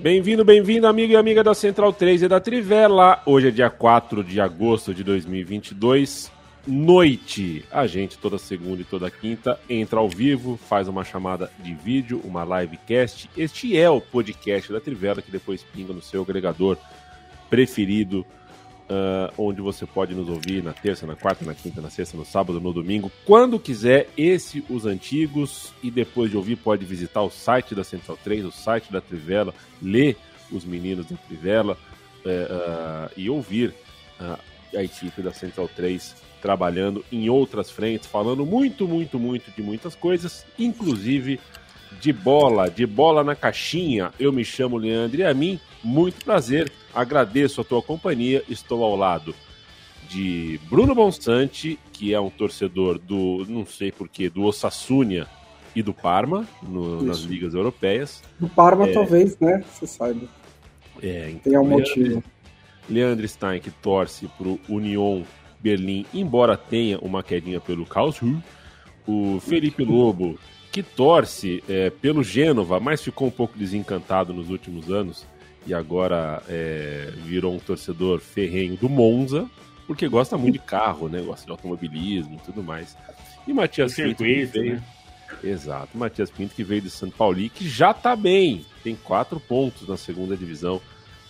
Bem-vindo, bem-vindo, amigo e amiga da Central 3 e da Trivela. Hoje é dia 4 de agosto de 2022, noite. A gente, toda segunda e toda quinta, entra ao vivo, faz uma chamada de vídeo, uma livecast. Este é o podcast da Trivela, que depois pinga no seu agregador preferido uh, onde você pode nos ouvir na terça, na quarta, na quinta, na sexta, no sábado, no domingo, quando quiser. Esse, os antigos, e depois de ouvir, pode visitar o site da Central 3, o site da Trivela, ler os meninos da Trivela uh, uh, e ouvir a equipe da Central 3 trabalhando em outras frentes, falando muito, muito, muito de muitas coisas, inclusive de bola, de bola na caixinha. Eu me chamo Leandro e a mim, muito prazer agradeço a tua companhia. Estou ao lado de Bruno Bonsante, que é um torcedor do, não sei porquê, do Osasuna e do Parma, no, nas ligas europeias. Do Parma, é, talvez, né? Você saiba. É, então, Tem um motivo. Leandro Stein, que torce para o Union Berlim, embora tenha uma quedinha pelo Karlsruhe. O Felipe Lobo, que torce é, pelo Gênova, mas ficou um pouco desencantado nos últimos anos e agora é, virou um torcedor ferrenho do Monza, porque gosta muito de carro, né? Gosta de automobilismo e tudo mais. E Matias Pinto que veio. Né? Exato, Matias Pinto que veio de São Paulo, que já tá bem, tem quatro pontos na segunda divisão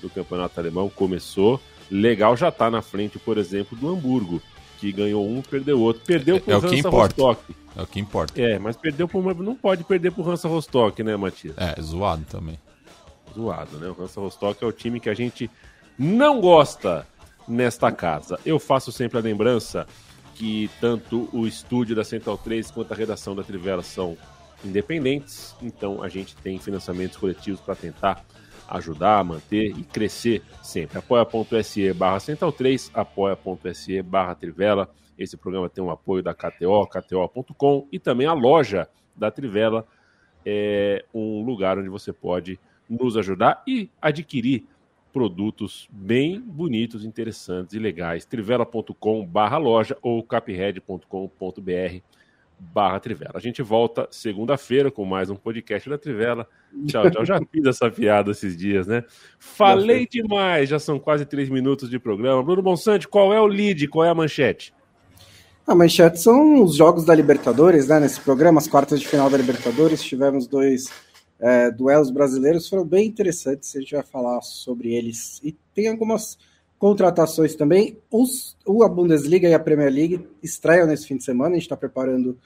do campeonato alemão, começou legal, já tá na frente, por exemplo, do Hamburgo, que ganhou um, perdeu outro, perdeu pro é, é o que importa. Rostock. É o que importa. É, mas perdeu pro não pode perder pro Hansa Rostock, né, Matias? É, zoado também zoado, né? O Hansa Rostock é o time que a gente não gosta nesta casa. Eu faço sempre a lembrança que tanto o estúdio da Central 3 quanto a redação da Trivela são independentes, então a gente tem financiamentos coletivos para tentar ajudar, manter e crescer sempre. apoia.se barra Central 3, apoia.se barra Trivela. Esse programa tem um apoio da KTO, kto.com e também a loja da Trivela, é um lugar onde você pode nos ajudar e adquirir produtos bem bonitos, interessantes e legais. trivela.com barra loja ou capred.com.br barra Trivela. A gente volta segunda-feira com mais um podcast da Trivela. Tchau, tchau. Já fiz essa piada esses dias, né? Falei demais, já são quase três minutos de programa. Bruno Bonsante, qual é o lead? Qual é a manchete? A manchete são os jogos da Libertadores, né? Nesse programa, as quartas de final da Libertadores, tivemos dois é, duelos brasileiros foram bem interessantes, a gente vai falar sobre eles. E tem algumas contratações também. Os, a Bundesliga e a Premier League estreiam nesse fim de semana, a gente está preparando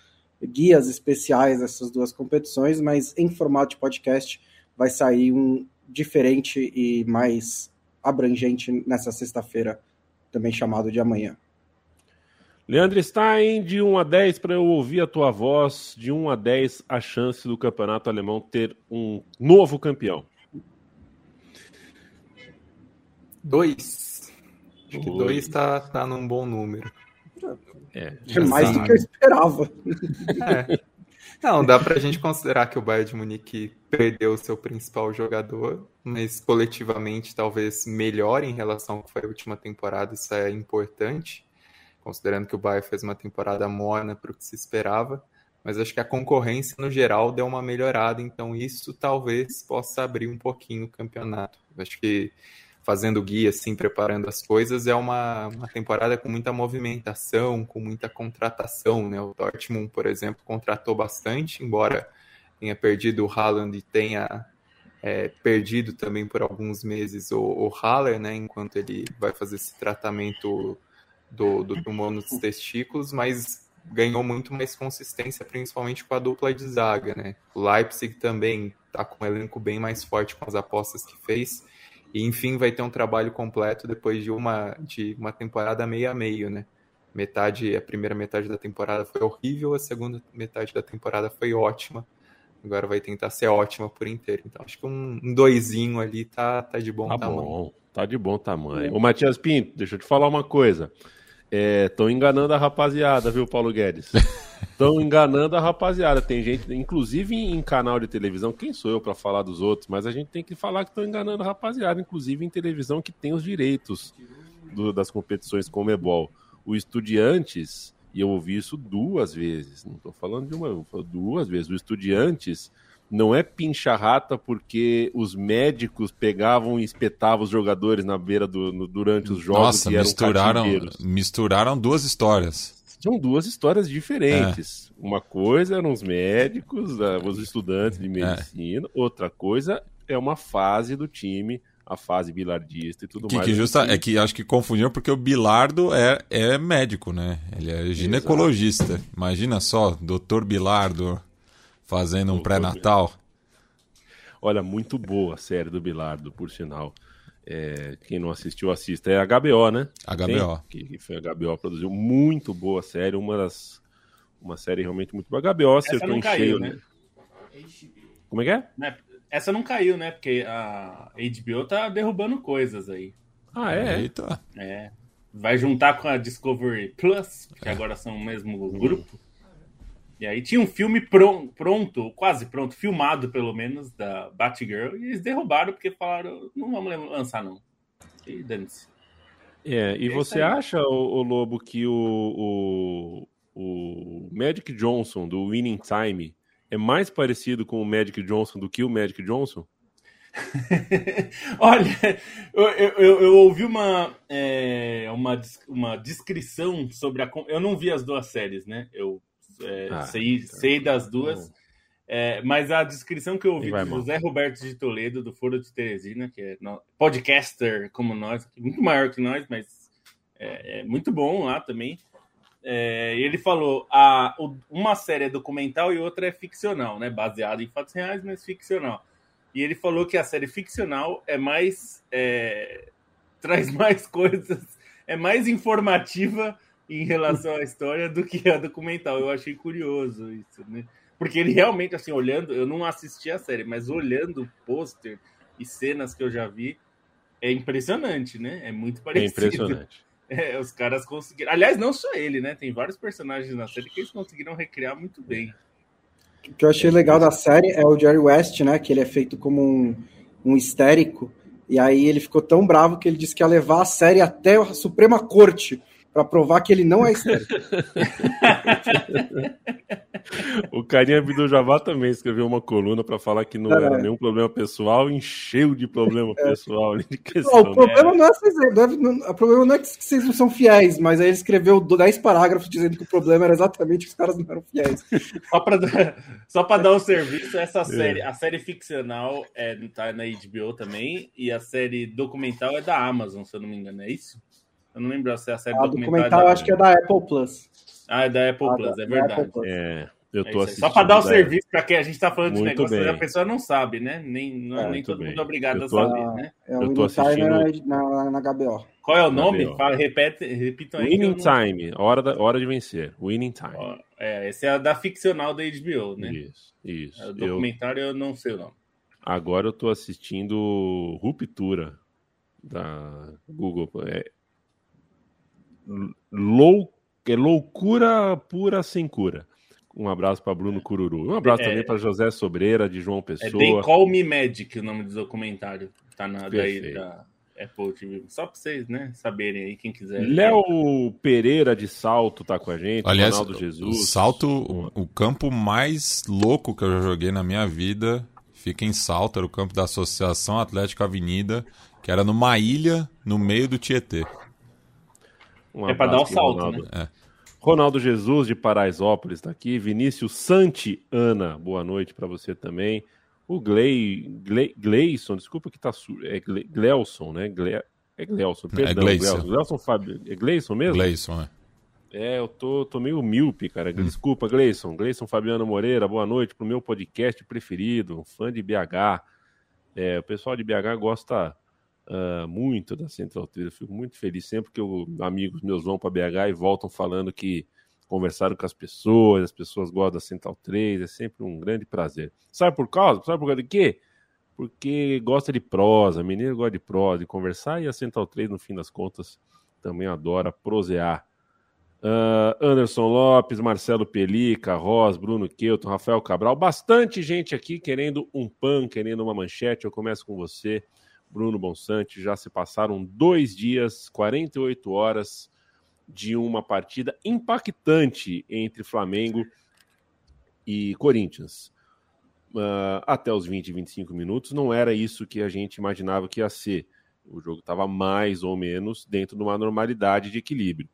guias especiais dessas duas competições, mas em formato de podcast vai sair um diferente e mais abrangente nessa sexta-feira, também chamado de amanhã. Leandro Stein, de 1 a 10, para eu ouvir a tua voz, de 1 a 10, a chance do campeonato alemão ter um novo campeão. Dois. Acho que dois está tá num bom número. É, é mais do que eu esperava. É. Não, dá para a gente considerar que o Bayern de Munique perdeu o seu principal jogador, mas coletivamente talvez melhor em relação ao que foi a última temporada, isso é importante considerando que o Bayern fez uma temporada morna para o que se esperava, mas acho que a concorrência no geral deu uma melhorada, então isso talvez possa abrir um pouquinho o campeonato. Acho que fazendo guia, assim, preparando as coisas, é uma, uma temporada com muita movimentação, com muita contratação, né? O Dortmund, por exemplo, contratou bastante, embora tenha perdido o Haaland e tenha é, perdido também por alguns meses o, o Haller, né? Enquanto ele vai fazer esse tratamento do, do tumor nos testículos, mas ganhou muito mais consistência, principalmente com a dupla de zaga, né? O Leipzig também está com um elenco bem mais forte com as apostas que fez. E enfim, vai ter um trabalho completo depois de uma, de uma temporada meio a meio, né? Metade, a primeira metade da temporada foi horrível, a segunda metade da temporada foi ótima. Agora vai tentar ser ótima por inteiro. Então acho que um, um doisinho ali tá, tá de bom tá tamanho. Bom, tá de bom tamanho. Ô Matias Pinto, deixa eu te falar uma coisa. Estão é, enganando a rapaziada, viu, Paulo Guedes? Estão enganando a rapaziada. Tem gente, inclusive em canal de televisão, quem sou eu para falar dos outros? Mas a gente tem que falar que estão enganando a rapaziada, inclusive em televisão que tem os direitos do, das competições com o Mebol. O Estudiantes, e eu ouvi isso duas vezes, não estou falando de uma, duas vezes. O Estudiantes não é pincha-rata porque os médicos pegavam e espetavam os jogadores na beira do, no, durante os jogos Nossa, e eram misturaram, misturaram duas histórias. São duas histórias diferentes. É. Uma coisa eram os médicos, os estudantes de medicina, é. outra coisa é uma fase do time, a fase bilardista e tudo que, mais. Que justa, é que acho que confundiram porque o Bilardo é, é médico, né? Ele é ginecologista. Exato. Imagina só, doutor Bilardo fazendo um pré-natal. Olha, muito boa a série do Bilardo, por sinal. É, quem não assistiu, assista. É a HBO, né? HBO. Que, que foi a HBO produziu. Muito boa série, uma das. Uma série realmente muito boa. A HBO acertou em cheio, né? né? Como é que é? Né, essa não caiu, né? Porque a HBO tá derrubando coisas aí. Ah, é? Eita. É. Vai juntar com a Discovery Plus, que é. agora são o mesmo grupo. E aí tinha um filme pronto, pronto, quase pronto, filmado pelo menos, da Batgirl, e eles derrubaram porque falaram, não vamos lançar não. E dane-se. É, e, e você aí. acha, o, o, Lobo, que o, o, o Magic Johnson do Winning Time é mais parecido com o Magic Johnson do que o Magic Johnson? Olha, eu, eu, eu, ouvi uma, é, uma, uma descrição sobre a. Eu não vi as duas séries, né? Eu é, ah, sei, então, sei das duas. É, mas a descrição que eu ouvi do José Roberto de Toledo, do Foro de Teresina, que é podcaster como nós, muito maior que nós, mas é, é muito bom lá também. É, ele falou: a, uma série é documental e outra é ficcional, né? Baseada em fatos reais, mas ficcional. E ele falou que a série ficcional é mais. É, traz mais coisas, é mais informativa em relação à história do que a documental. Eu achei curioso isso, né? Porque ele realmente, assim, olhando, eu não assisti a série, mas olhando o pôster e cenas que eu já vi, é impressionante, né? É muito é parecido. É impressionante. É, os caras conseguiram. Aliás, não só ele, né? Tem vários personagens na série que eles conseguiram recriar muito bem. O que eu achei legal da série é o Jerry West, né? Que ele é feito como um, um histérico. E aí ele ficou tão bravo que ele disse que ia levar a série até a Suprema Corte para provar que ele não é estéreo. o Carinha Abdul Jabá também escreveu uma coluna para falar que não é. era nenhum problema pessoal, encheu de problema é. pessoal. De questão, não, o problema não é vocês, não, o problema não é que vocês não são fiéis, mas aí ele escreveu 10 parágrafos dizendo que o problema era exatamente que os caras não eram fiéis. Só para dar, só dar um serviço, essa é. série, a série ficcional é, tá na HBO também, e a série documental é da Amazon, se eu não me engano, é isso? Eu não lembro se é a série a documental. acho que é da Apple Plus. Ah, é da Apple ah, Plus, é verdade. É, eu tô é Só para dar o serviço para quem a gente está falando Muito de negócio, bem. a pessoa não sabe, né? Nem, não, é, nem todo bem. mundo é obrigado tô, a saber, né? É o Winning Time na, na, na HBO. Qual é o nome? Fala, repete, repitam aí. Winning Time, hora, da, hora de vencer. Winning Time. É, esse é da ficcional da HBO, né? Isso, isso. É, o documentário eu... eu não sei o nome. Agora eu tô assistindo Ruptura da Google. É, lou, é loucura pura sem cura. Um abraço para Bruno Cururu. Um abraço é, também para José Sobreira, de João Pessoa. É They Call Me Magic, o nome do documentário. Tá na daí, da Apple TV. Só para vocês, né, saberem aí, quem quiser. Léo Pereira de Salto tá com a gente. Aliás, Ronaldo Jesus. O Salto, o, o campo mais louco que eu já joguei na minha vida fica em Salto, era o campo da Associação Atlética Avenida, que era numa ilha no meio do Tietê. Um é para dar um salto, Ronaldo. né? É. Ronaldo Jesus de Paraisópolis está aqui. Vinícius Santi Ana, boa noite para você também. O Glei, Glei, Gleison, desculpa que tá é Gle, Glelson, né? Gle, é Glelson, é perdão, é Gleison. Glelson Fábio, é Gleison mesmo? Gleison, é. É, eu tô, tô meio míope, cara. Hum. Desculpa, Gleison. Gleison Fabiano Moreira, boa noite pro meu podcast preferido, um fã de BH. É, o pessoal de BH gosta uh, muito da Central 3. Eu fico muito feliz sempre que eu, amigos meus vão para BH e voltam falando que conversaram com as pessoas, as pessoas gostam da Central 3, é sempre um grande prazer. Sabe por causa? Sabe por causa de quê? Porque gosta de prosa, menino gosta de prosa, de conversar, e a Central 3, no fim das contas, também adora prosear. Uh, Anderson Lopes, Marcelo Pelica, Ross, Bruno Keuton, Rafael Cabral, bastante gente aqui querendo um pan, querendo uma manchete. Eu começo com você, Bruno Bonsante. Já se passaram dois dias, 48 horas de uma partida impactante entre Flamengo e Corinthians. Uh, até os 20, 25 minutos, não era isso que a gente imaginava que ia ser. O jogo estava mais ou menos dentro de uma normalidade de equilíbrio.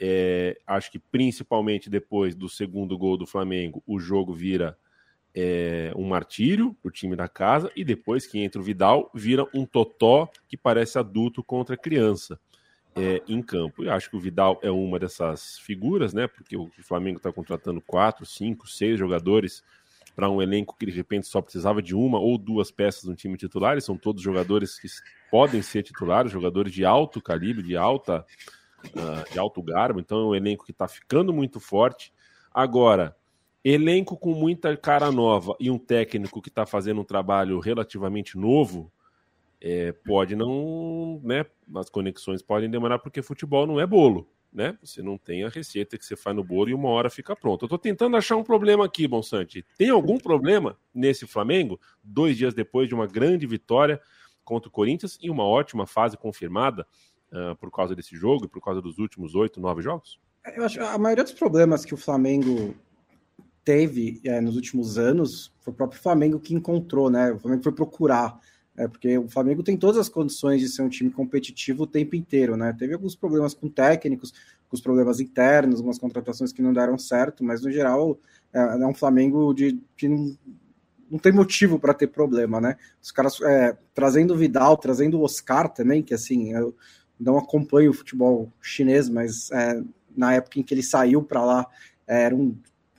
É, acho que principalmente depois do segundo gol do Flamengo, o jogo vira é, um martírio para o time da casa, e depois que entra o Vidal, vira um totó que parece adulto contra criança é, em campo. E acho que o Vidal é uma dessas figuras, né? Porque o Flamengo está contratando quatro, cinco, seis jogadores para um elenco que de repente só precisava de uma ou duas peças no time titular, e são todos jogadores que podem ser titulares, jogadores de alto calibre, de alta uh, de alto garbo, então é um elenco que está ficando muito forte. Agora, elenco com muita cara nova e um técnico que está fazendo um trabalho relativamente novo, é, pode não, né? As conexões podem demorar porque futebol não é bolo, né? Você não tem a receita que você faz no bolo e uma hora fica pronto. Eu estou tentando achar um problema aqui, Bonsante. Tem algum problema nesse Flamengo? Dois dias depois de uma grande vitória contra o Corinthians e uma ótima fase confirmada uh, por causa desse jogo e por causa dos últimos oito, nove jogos? Eu acho a maioria dos problemas que o Flamengo teve é, nos últimos anos foi o próprio Flamengo que encontrou, né? O Flamengo foi procurar. É, porque o Flamengo tem todas as condições de ser um time competitivo o tempo inteiro, né? Teve alguns problemas com técnicos, com problemas internos, algumas contratações que não deram certo, mas no geral é, é um Flamengo de, que não, não tem motivo para ter problema, né? Os caras é, trazendo o Vidal, trazendo o Oscar também, que assim, eu, não acompanho o futebol chinês, mas é, na época em que ele saiu para lá, era um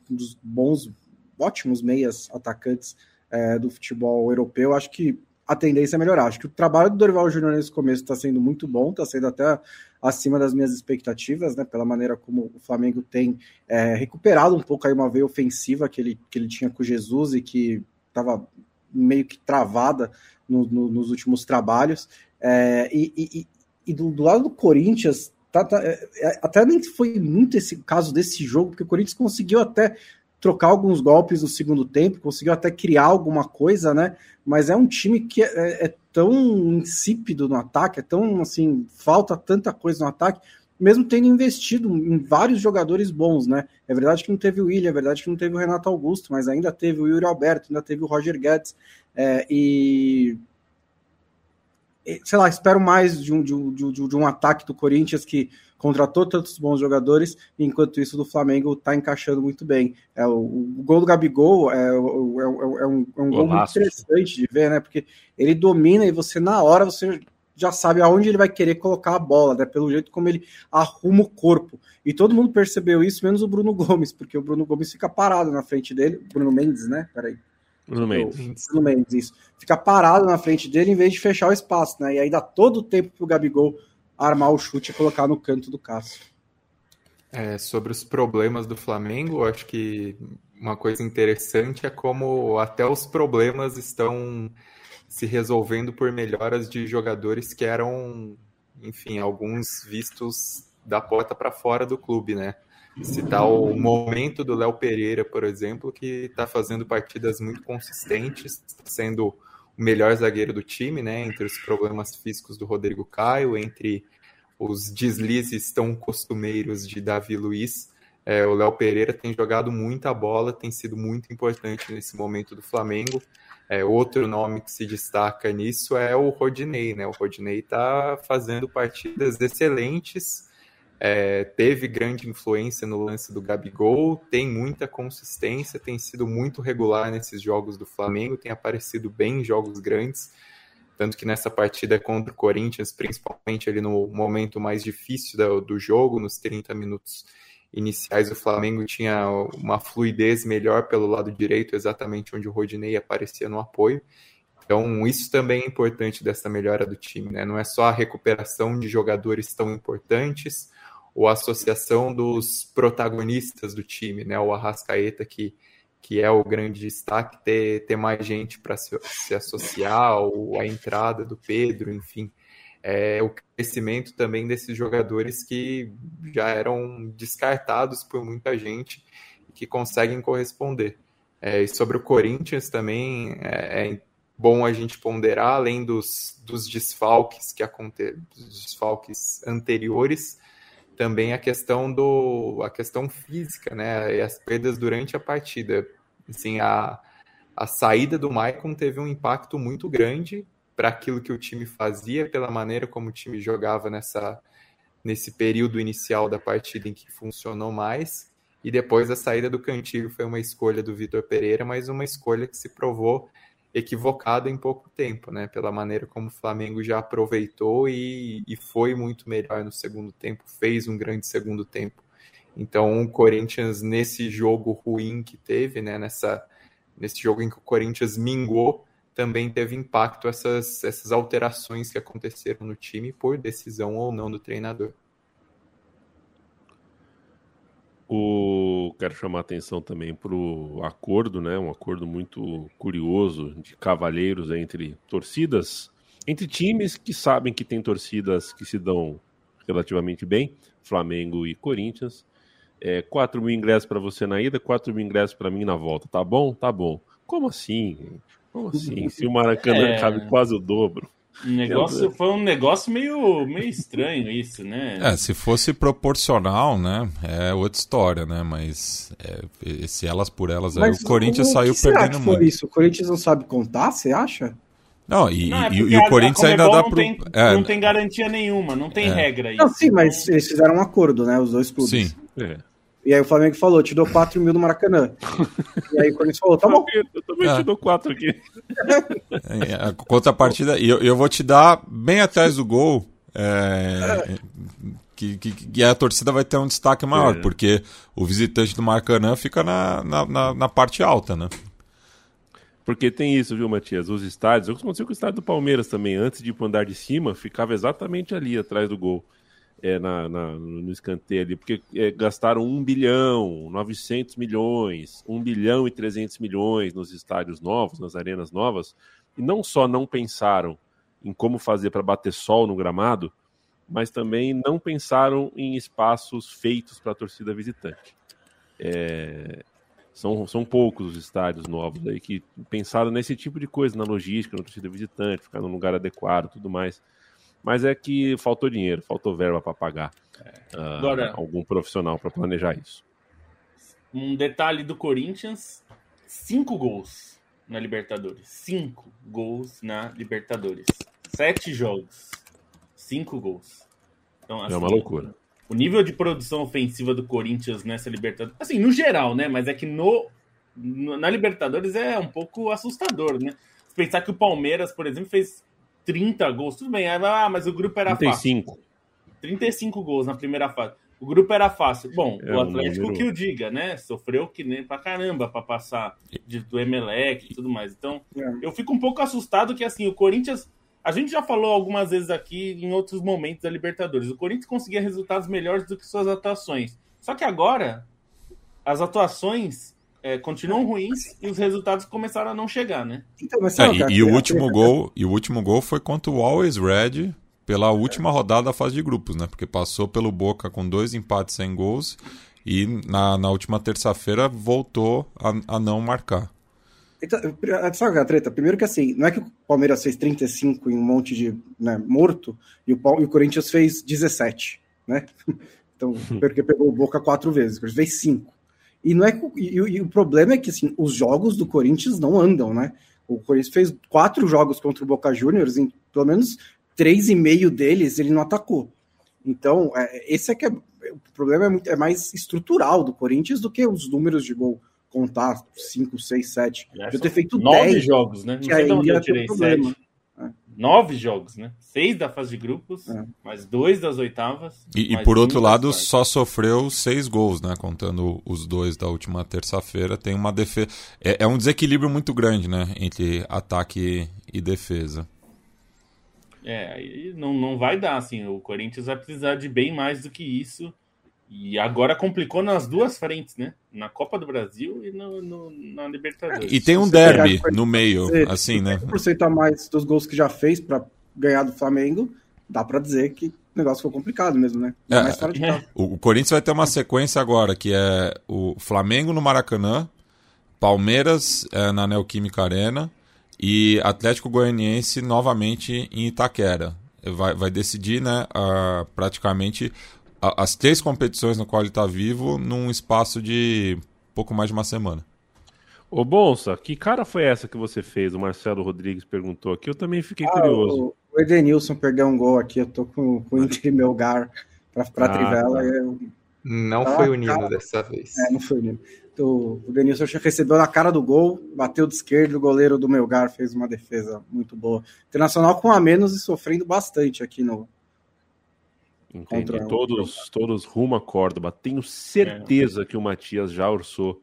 dos bons, ótimos meias atacantes é, do futebol europeu. Acho que a tendência é melhorar. Acho que o trabalho do Dorival Júnior nesse começo está sendo muito bom, está sendo até acima das minhas expectativas, né? Pela maneira como o Flamengo tem é, recuperado um pouco aí uma veia ofensiva que ele, que ele tinha com Jesus e que estava meio que travada no, no, nos últimos trabalhos. É, e, e, e do, do lado do Corinthians, tá, tá, é, é, até nem foi muito esse caso desse jogo, porque o Corinthians conseguiu até trocar alguns golpes no segundo tempo, conseguiu até criar alguma coisa, né? Mas é um time que é, é, é tão insípido no ataque, é tão assim, falta tanta coisa no ataque, mesmo tendo investido em vários jogadores bons, né? É verdade que não teve o William, é verdade que não teve o Renato Augusto, mas ainda teve o Yuri Alberto, ainda teve o Roger Guedes, é, e sei lá, espero mais de um, de, um, de um ataque do Corinthians que contratou tantos bons jogadores, enquanto isso do Flamengo está encaixando muito bem. É, o, o, gol do Gabigol é, é, é, é um, é um gol muito interessante de ver, né? Porque ele domina e você, na hora, você já sabe aonde ele vai querer colocar a bola, né? Pelo jeito como ele arruma o corpo. E todo mundo percebeu isso, menos o Bruno Gomes, porque o Bruno Gomes fica parado na frente dele. Bruno Mendes, né? Peraí. Bruno Mendes. Bruno Mendes, isso. Fica parado na frente dele em vez de fechar o espaço, né? E aí dá todo o tempo pro Gabigol armar o chute e colocar no canto do Cássio. É, sobre os problemas do Flamengo, acho que uma coisa interessante é como até os problemas estão se resolvendo por melhoras de jogadores que eram, enfim, alguns vistos da porta para fora do clube, né? Citar o momento do Léo Pereira, por exemplo, que está fazendo partidas muito consistentes, sendo o melhor zagueiro do time, né? Entre os problemas físicos do Rodrigo Caio, entre os deslizes tão costumeiros de Davi Luiz. É, o Léo Pereira tem jogado muita bola, tem sido muito importante nesse momento do Flamengo. É, outro nome que se destaca nisso é o Rodinei, né? O Rodinei está fazendo partidas excelentes é, teve grande influência no lance do Gabigol, tem muita consistência, tem sido muito regular nesses jogos do Flamengo, tem aparecido bem em jogos grandes, tanto que nessa partida contra o Corinthians, principalmente ali no momento mais difícil do, do jogo, nos 30 minutos iniciais, o Flamengo tinha uma fluidez melhor pelo lado direito, exatamente onde o Rodinei aparecia no apoio. Então, isso também é importante dessa melhora do time, né? Não é só a recuperação de jogadores tão importantes ou a associação dos protagonistas do time, né? O Arrascaeta, que, que é o grande destaque, ter, ter mais gente para se, se associar, ou a entrada do Pedro, enfim. É, o crescimento também desses jogadores que já eram descartados por muita gente que conseguem corresponder. É, e sobre o Corinthians também é, é bom a gente ponderar, além dos, dos desfalques que aconteceram, dos desfalques anteriores, também a questão do a questão física, né? E as perdas durante a partida. Assim, a, a saída do Maicon teve um impacto muito grande para aquilo que o time fazia, pela maneira como o time jogava nessa nesse período inicial da partida em que funcionou mais. E depois a saída do Cantilho foi uma escolha do Vitor Pereira, mas uma escolha que se provou equivocado em pouco tempo, né? Pela maneira como o Flamengo já aproveitou e, e foi muito melhor no segundo tempo, fez um grande segundo tempo. Então, o Corinthians, nesse jogo ruim que teve, né? Nessa, nesse jogo em que o Corinthians mingou, também teve impacto essas, essas alterações que aconteceram no time por decisão ou não do treinador. O... Quero chamar atenção também para o acordo, né? Um acordo muito curioso de cavalheiros entre torcidas, entre times que sabem que tem torcidas que se dão relativamente bem, Flamengo e Corinthians. É, 4 mil ingressos para você na ida, 4 mil ingressos para mim na volta. Tá bom? Tá bom. Como assim? Como assim? Se o Maracanã é... cabe quase o dobro. Negócio, foi um negócio meio, meio estranho isso, né? É, se fosse proporcional, né, é outra história, né, mas é, se elas por elas, aí o Corinthians saiu perdendo muito. Isso? O Corinthians não sabe contar, você acha? Não, e, não, é e, e o Corinthians ainda dá pro... Tem, é, não tem garantia nenhuma, não tem é. regra isso. Não, sim, mas eles fizeram um acordo, né, os dois clubes. Sim. É. E aí o Flamengo falou, te dou 4 mil no Maracanã. e aí o Corinthians falou, tá bom. Eu também é. te dou 4 aqui. É, a contrapartida, e eu, eu vou te dar bem atrás do gol, é, que, que, que, a torcida vai ter um destaque maior, é. porque o visitante do Maracanã fica na, na, na, na parte alta, né? Porque tem isso, viu, Matias? Os estádios, o que aconteceu com o estádio do Palmeiras também, antes de ir pro andar de cima, ficava exatamente ali atrás do gol é, na, na, no escanteio ali, porque é, gastaram 1 bilhão, 900 milhões, 1 bilhão e 300 milhões nos estádios novos, nas arenas novas, e não só não pensaram em como fazer para bater sol no gramado, mas também não pensaram em espaços feitos para a torcida visitante. É, são, são poucos os estádios novos aí que pensaram nesse tipo de coisa, na logística, na torcida visitante, ficar num lugar adequado tudo mais mas é que faltou dinheiro, faltou verba para pagar é. uh, Agora, algum profissional para planejar isso. Um detalhe do Corinthians: cinco gols na Libertadores. Cinco gols na Libertadores. Sete jogos, cinco gols. Então, assim, é uma loucura. O nível de produção ofensiva do Corinthians nessa Libertadores, assim, no geral, né? Mas é que no, no na Libertadores é um pouco assustador, né? Pensar que o Palmeiras, por exemplo, fez 30 gols. Tudo bem, ah, mas o grupo era 35. fácil. 35 gols na primeira fase. O grupo era fácil. Bom, é o Atlético um que o diga, né? Sofreu que nem pra caramba pra passar de, do Emelec e tudo mais. Então, é. eu fico um pouco assustado que, assim, o Corinthians. A gente já falou algumas vezes aqui em outros momentos da Libertadores. O Corinthians conseguia resultados melhores do que suas atuações. Só que agora, as atuações é, continuam ruins e os resultados começaram a não chegar, né? Então, mas, é, e, e, o último gol, e o último gol foi contra o Always Red pela última rodada da fase de grupos, né? Porque passou pelo Boca com dois empates sem gols e na, na última terça-feira voltou a, a não marcar. Então, sabe a treta? Primeiro que assim, não é que o Palmeiras fez 35 em um monte de né, morto e o, e o Corinthians fez 17, né? Então, porque pegou o Boca quatro vezes, o Corinthians fez 5. E não é e, e, o problema é que assim, os jogos do Corinthians não andam, né? O Corinthians fez quatro jogos contra o Boca Juniors, em pelo menos três e meio deles ele não atacou. Então, é, esse é que é o problema é, muito, é mais estrutural do Corinthians do que os números de gol contar 5, 6, 7. Eu ter feito nove jogos, né? Não sei ainda eu tirei 7 nove jogos, né? Seis da fase de grupos, é. mais dois das oitavas. E, e por outro lado, só sofreu seis gols, né? Contando os dois da última terça-feira. Tem uma defesa. É, é, um desequilíbrio muito grande, né? Entre ataque e defesa. É, aí não, não vai dar, assim. O Corinthians vai precisar de bem mais do que isso. E agora complicou nas duas frentes, né? Na Copa do Brasil e no, no na Libertadores. E tem um derby no meio, dizer, assim, né? 100% a mais dos gols que já fez para ganhar do Flamengo, dá para dizer que o negócio ficou complicado mesmo, né? É, é. O, o Corinthians vai ter uma sequência agora, que é o Flamengo no Maracanã, Palmeiras é, na Neoquímica Arena e Atlético Goianiense novamente em Itaquera. Vai, vai decidir, né, uh, praticamente as três competições no qual ele está vivo num espaço de pouco mais de uma semana. Ô Bonsa, que cara foi essa que você fez? O Marcelo Rodrigues perguntou aqui, eu também fiquei ah, curioso. O Edenilson perdeu um gol aqui, eu tô com, com o Inter e Melgar pra, pra ah, Trivela. Tá. Eu... Não ah, foi o Nino cara... dessa vez. É, não foi o Nino. Então, o Edenilson recebeu na cara do gol, bateu de esquerda, o goleiro do Melgar fez uma defesa muito boa. Internacional com a menos e sofrendo bastante aqui no, Entendi. Todos, todos rumo a Córdoba. Tenho certeza é. que o Matias já orçou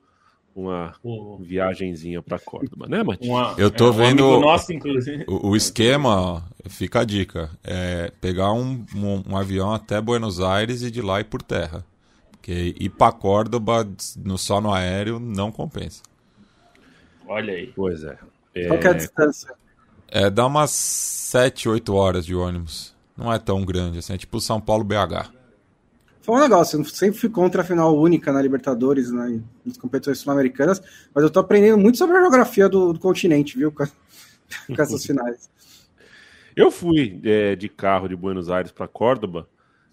uma oh. viagenzinha para Córdoba, né, Matias? Uma, Eu tô é, vendo um nosso, o, o, esquema, fica a dica, é pegar um, um, um, avião até Buenos Aires e de lá ir por terra. Porque ir para Córdoba no, só no aéreo não compensa. Olha aí. Pois é. Qual é a distância? É, dá umas 7, 8 horas de ônibus. Não é tão grande assim, é tipo São Paulo BH. Foi um negócio, eu sempre fui contra a final única na Libertadores, né, nas competições sul-americanas, mas eu tô aprendendo muito sobre a geografia do, do continente, viu, com, com essas finais. Eu fui é, de carro de Buenos Aires para Córdoba,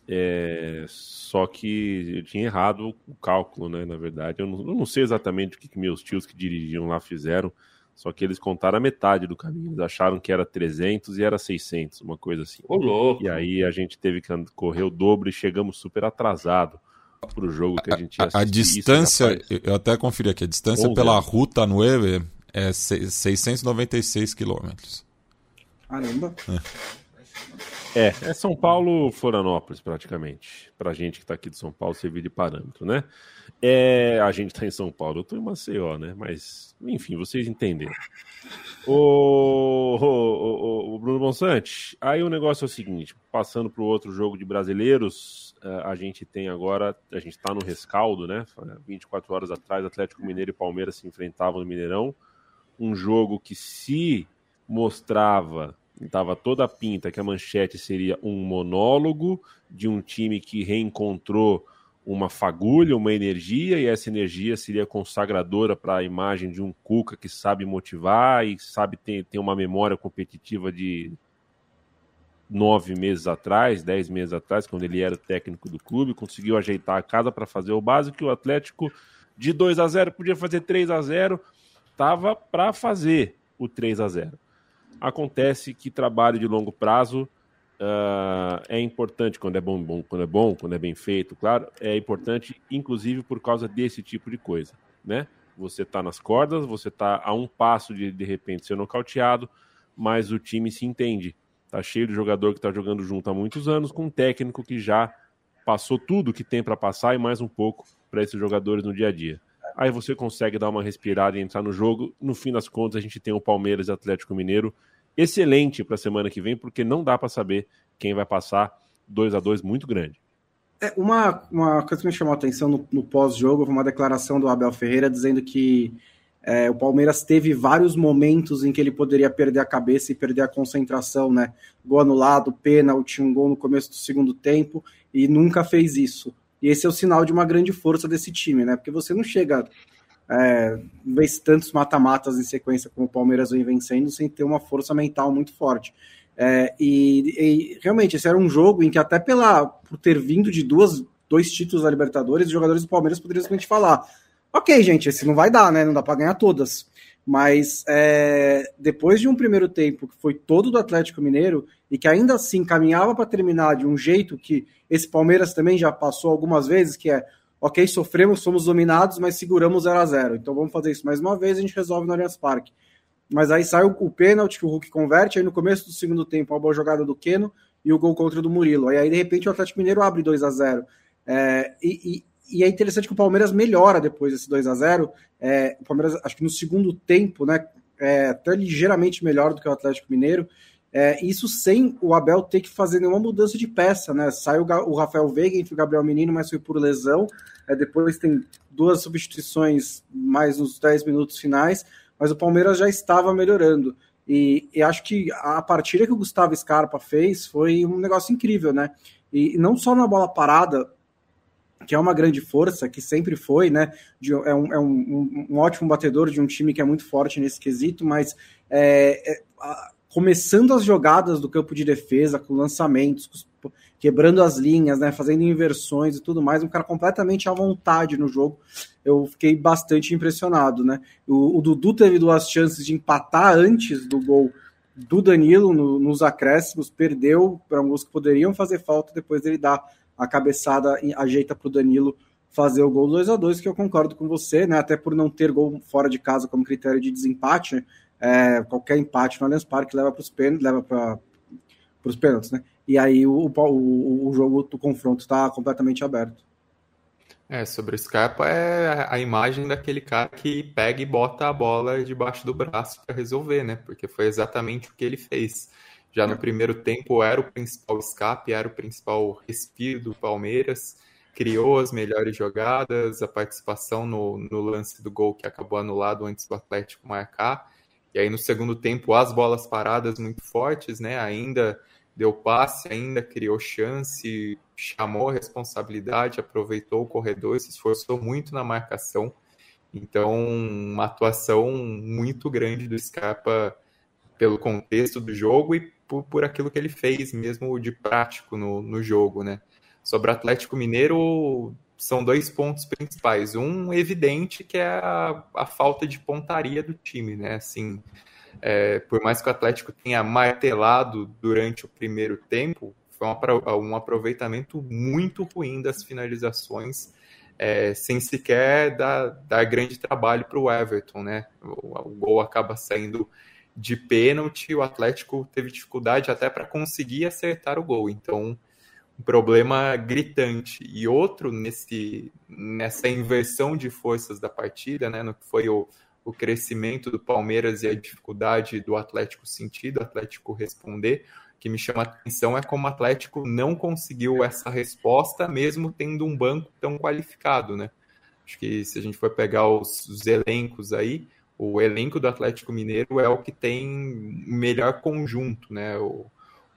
é, só que eu tinha errado o cálculo, né? Na verdade, eu não, eu não sei exatamente o que, que meus tios que dirigiam lá fizeram, só que eles contaram a metade do caminho. Eles acharam que era 300 e era 600, uma coisa assim. Ô, louco. E aí a gente teve que correr o dobro e chegamos super atrasado para o jogo que a gente ia A, a distância, Isso, eu até conferi aqui, a distância Bom, pela Ruta 9 é 696 quilômetros. Caramba. É. é, é São Paulo, Florianópolis, praticamente. Pra gente que tá aqui de São Paulo, servir de parâmetro, né? É, a gente tá em São Paulo, eu tô em Maceió, né? Mas, enfim, vocês entenderam. O, o, o, o Bruno Bonsante, aí o negócio é o seguinte: passando para o outro jogo de brasileiros, é, a gente tem agora, a gente está no rescaldo, né? 24 horas atrás, Atlético Mineiro e Palmeiras se enfrentavam no Mineirão. Um jogo que se mostrava, estava toda a pinta que a manchete seria um monólogo de um time que reencontrou uma fagulha, uma energia, e essa energia seria consagradora para a imagem de um Cuca que sabe motivar e sabe ter, ter uma memória competitiva de nove meses atrás, dez meses atrás, quando ele era técnico do clube, conseguiu ajeitar a casa para fazer o básico, que o Atlético de 2 a 0 podia fazer 3 a 0 estava para fazer o 3 a 0 Acontece que trabalho de longo prazo Uh, é importante quando é bom, bom, quando é bom, quando é bem feito, claro, é importante, inclusive por causa desse tipo de coisa, né? Você está nas cordas, você está a um passo de de repente ser nocauteado, mas o time se entende. Tá cheio de jogador que está jogando junto há muitos anos, com um técnico que já passou tudo que tem para passar e mais um pouco para esses jogadores no dia a dia. Aí você consegue dar uma respirada e entrar no jogo. No fim das contas, a gente tem o Palmeiras e Atlético Mineiro excelente para a semana que vem, porque não dá para saber quem vai passar 2 a 2 muito grande. É, uma, uma coisa que me chamou a atenção no, no pós-jogo foi uma declaração do Abel Ferreira dizendo que é, o Palmeiras teve vários momentos em que ele poderia perder a cabeça e perder a concentração, né? Gol anulado, pênalti, um gol no começo do segundo tempo e nunca fez isso. E esse é o sinal de uma grande força desse time, né? Porque você não chega é, vence tantos mata-matas em sequência como o Palmeiras vem vencendo, sem ter uma força mental muito forte. É, e, e, realmente, esse era um jogo em que, até pela, por ter vindo de duas, dois títulos da Libertadores, os jogadores do Palmeiras poderiam simplesmente falar: ok, gente, esse não vai dar, né? Não dá para ganhar todas. Mas é, depois de um primeiro tempo que foi todo do Atlético Mineiro e que ainda assim caminhava para terminar de um jeito que esse Palmeiras também já passou algumas vezes, que é ok, sofremos, somos dominados, mas seguramos 0 a 0 Então vamos fazer isso mais uma vez, a gente resolve no Allianz Parque. mas aí sai o, o pênalti que o Hulk converte, aí no começo do segundo tempo, a boa jogada do Keno e o gol contra do Murilo. Aí, aí de repente, o Atlético Mineiro abre 2 a 0 é, e, e, e, é interessante que o Palmeiras melhora depois desse 2 a 0 é, O Palmeiras, acho que no segundo tempo, né, é, até ligeiramente melhor do que o Atlético Mineiro. É, isso sem o Abel ter que fazer nenhuma mudança de peça, né? Sai o, Rafael Veiga entre o Gabriel Menino, mas foi por lesão. É, depois tem duas substituições mais nos 10 minutos finais, mas o Palmeiras já estava melhorando. E, e, acho que a partida que o Gustavo Scarpa fez foi um negócio incrível, né? E não só na bola parada, que é uma grande força, que sempre foi, né? De, é, um, é um, um, ótimo batedor de um time que é muito forte nesse quesito, mas é, é, a, começando as jogadas do campo de defesa, com lançamentos, quebrando as linhas, né, fazendo inversões e tudo mais, um cara completamente à vontade no jogo. Eu fiquei bastante impressionado, né? O, o Dudu teve duas chances de empatar antes do gol do Danilo no, nos acréscimos, perdeu para alguns que poderiam fazer falta depois dele dar a cabeçada, ajeita para o Danilo fazer o gol 2 a 2 que eu concordo com você, né? Até por não ter gol fora de casa como critério de desempate, né? é, qualquer empate no Allianz Parque leva para os pênaltis, leva para os pênaltis, né? E aí o, o, o jogo do confronto está completamente aberto. É, sobre o Scarpa é a imagem daquele cara que pega e bota a bola debaixo do braço para resolver, né? Porque foi exatamente o que ele fez. Já no primeiro tempo era o principal escape, era o principal respiro do Palmeiras, criou as melhores jogadas, a participação no, no lance do gol que acabou anulado antes do Atlético marcar. E aí no segundo tempo as bolas paradas muito fortes, né? Ainda deu passe, ainda criou chance, chamou a responsabilidade, aproveitou o corredor, se esforçou muito na marcação. Então, uma atuação muito grande do Scarpa pelo contexto do jogo e por, por aquilo que ele fez mesmo de prático no, no jogo, né? Sobre Atlético Mineiro, são dois pontos principais. Um evidente que é a, a falta de pontaria do time, né? Assim, é, por mais que o Atlético tenha martelado durante o primeiro tempo, foi um, um aproveitamento muito ruim das finalizações, é, sem sequer dar, dar grande trabalho para o Everton, né? O, o gol acaba saindo de pênalti, o Atlético teve dificuldade até para conseguir acertar o gol. Então, um problema gritante. E outro nesse, nessa inversão de forças da partida, né, no que foi o, o crescimento do Palmeiras e a dificuldade do Atlético sentir, do Atlético responder, que me chama a atenção é como o Atlético não conseguiu essa resposta, mesmo tendo um banco tão qualificado, né? Acho que se a gente for pegar os, os elencos aí, o elenco do Atlético Mineiro é o que tem melhor conjunto, né? O,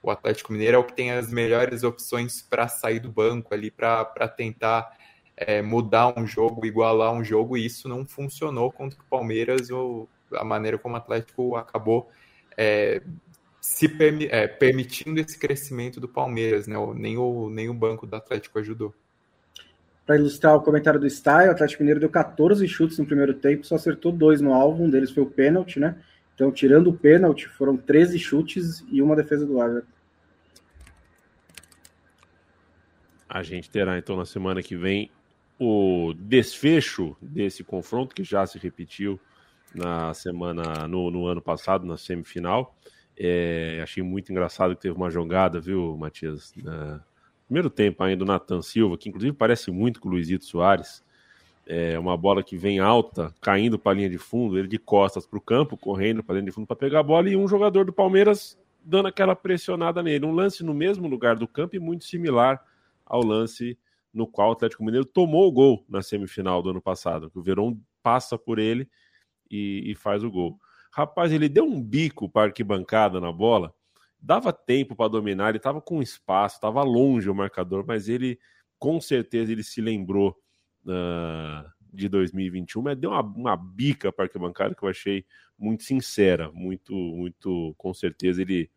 o Atlético Mineiro é o que tem as melhores opções para sair do banco ali, para tentar é, mudar um jogo, igualar um jogo, e isso não funcionou contra o Palmeiras, ou a maneira como o Atlético acabou é, se permi é, permitindo esse crescimento do Palmeiras, né? Nem o, nem o banco do Atlético ajudou. Para ilustrar o comentário do Style, o Atlético Mineiro deu 14 chutes no primeiro tempo, só acertou dois no alvo, um deles foi o pênalti, né? Então, tirando o pênalti, foram 13 chutes e uma defesa do Everton. A gente terá então na semana que vem o desfecho desse confronto que já se repetiu na semana no, no ano passado na semifinal. É, achei muito engraçado que teve uma jogada, viu, Matias? Na, primeiro tempo ainda do Nathan Silva, que inclusive parece muito com o Luizito Soares. É uma bola que vem alta, caindo para a linha de fundo, ele de costas para o campo, correndo para a linha de fundo para pegar a bola, e um jogador do Palmeiras dando aquela pressionada nele. Um lance no mesmo lugar do campo e muito similar ao lance no qual o Atlético Mineiro tomou o gol na semifinal do ano passado, que o Verón passa por ele e, e faz o gol. Rapaz, ele deu um bico para arquibancada na bola, dava tempo para dominar, ele estava com espaço, estava longe o marcador, mas ele com certeza ele se lembrou uh, de 2021, mas deu uma, uma bica para arquibancada que eu achei muito sincera, muito, muito, com certeza ele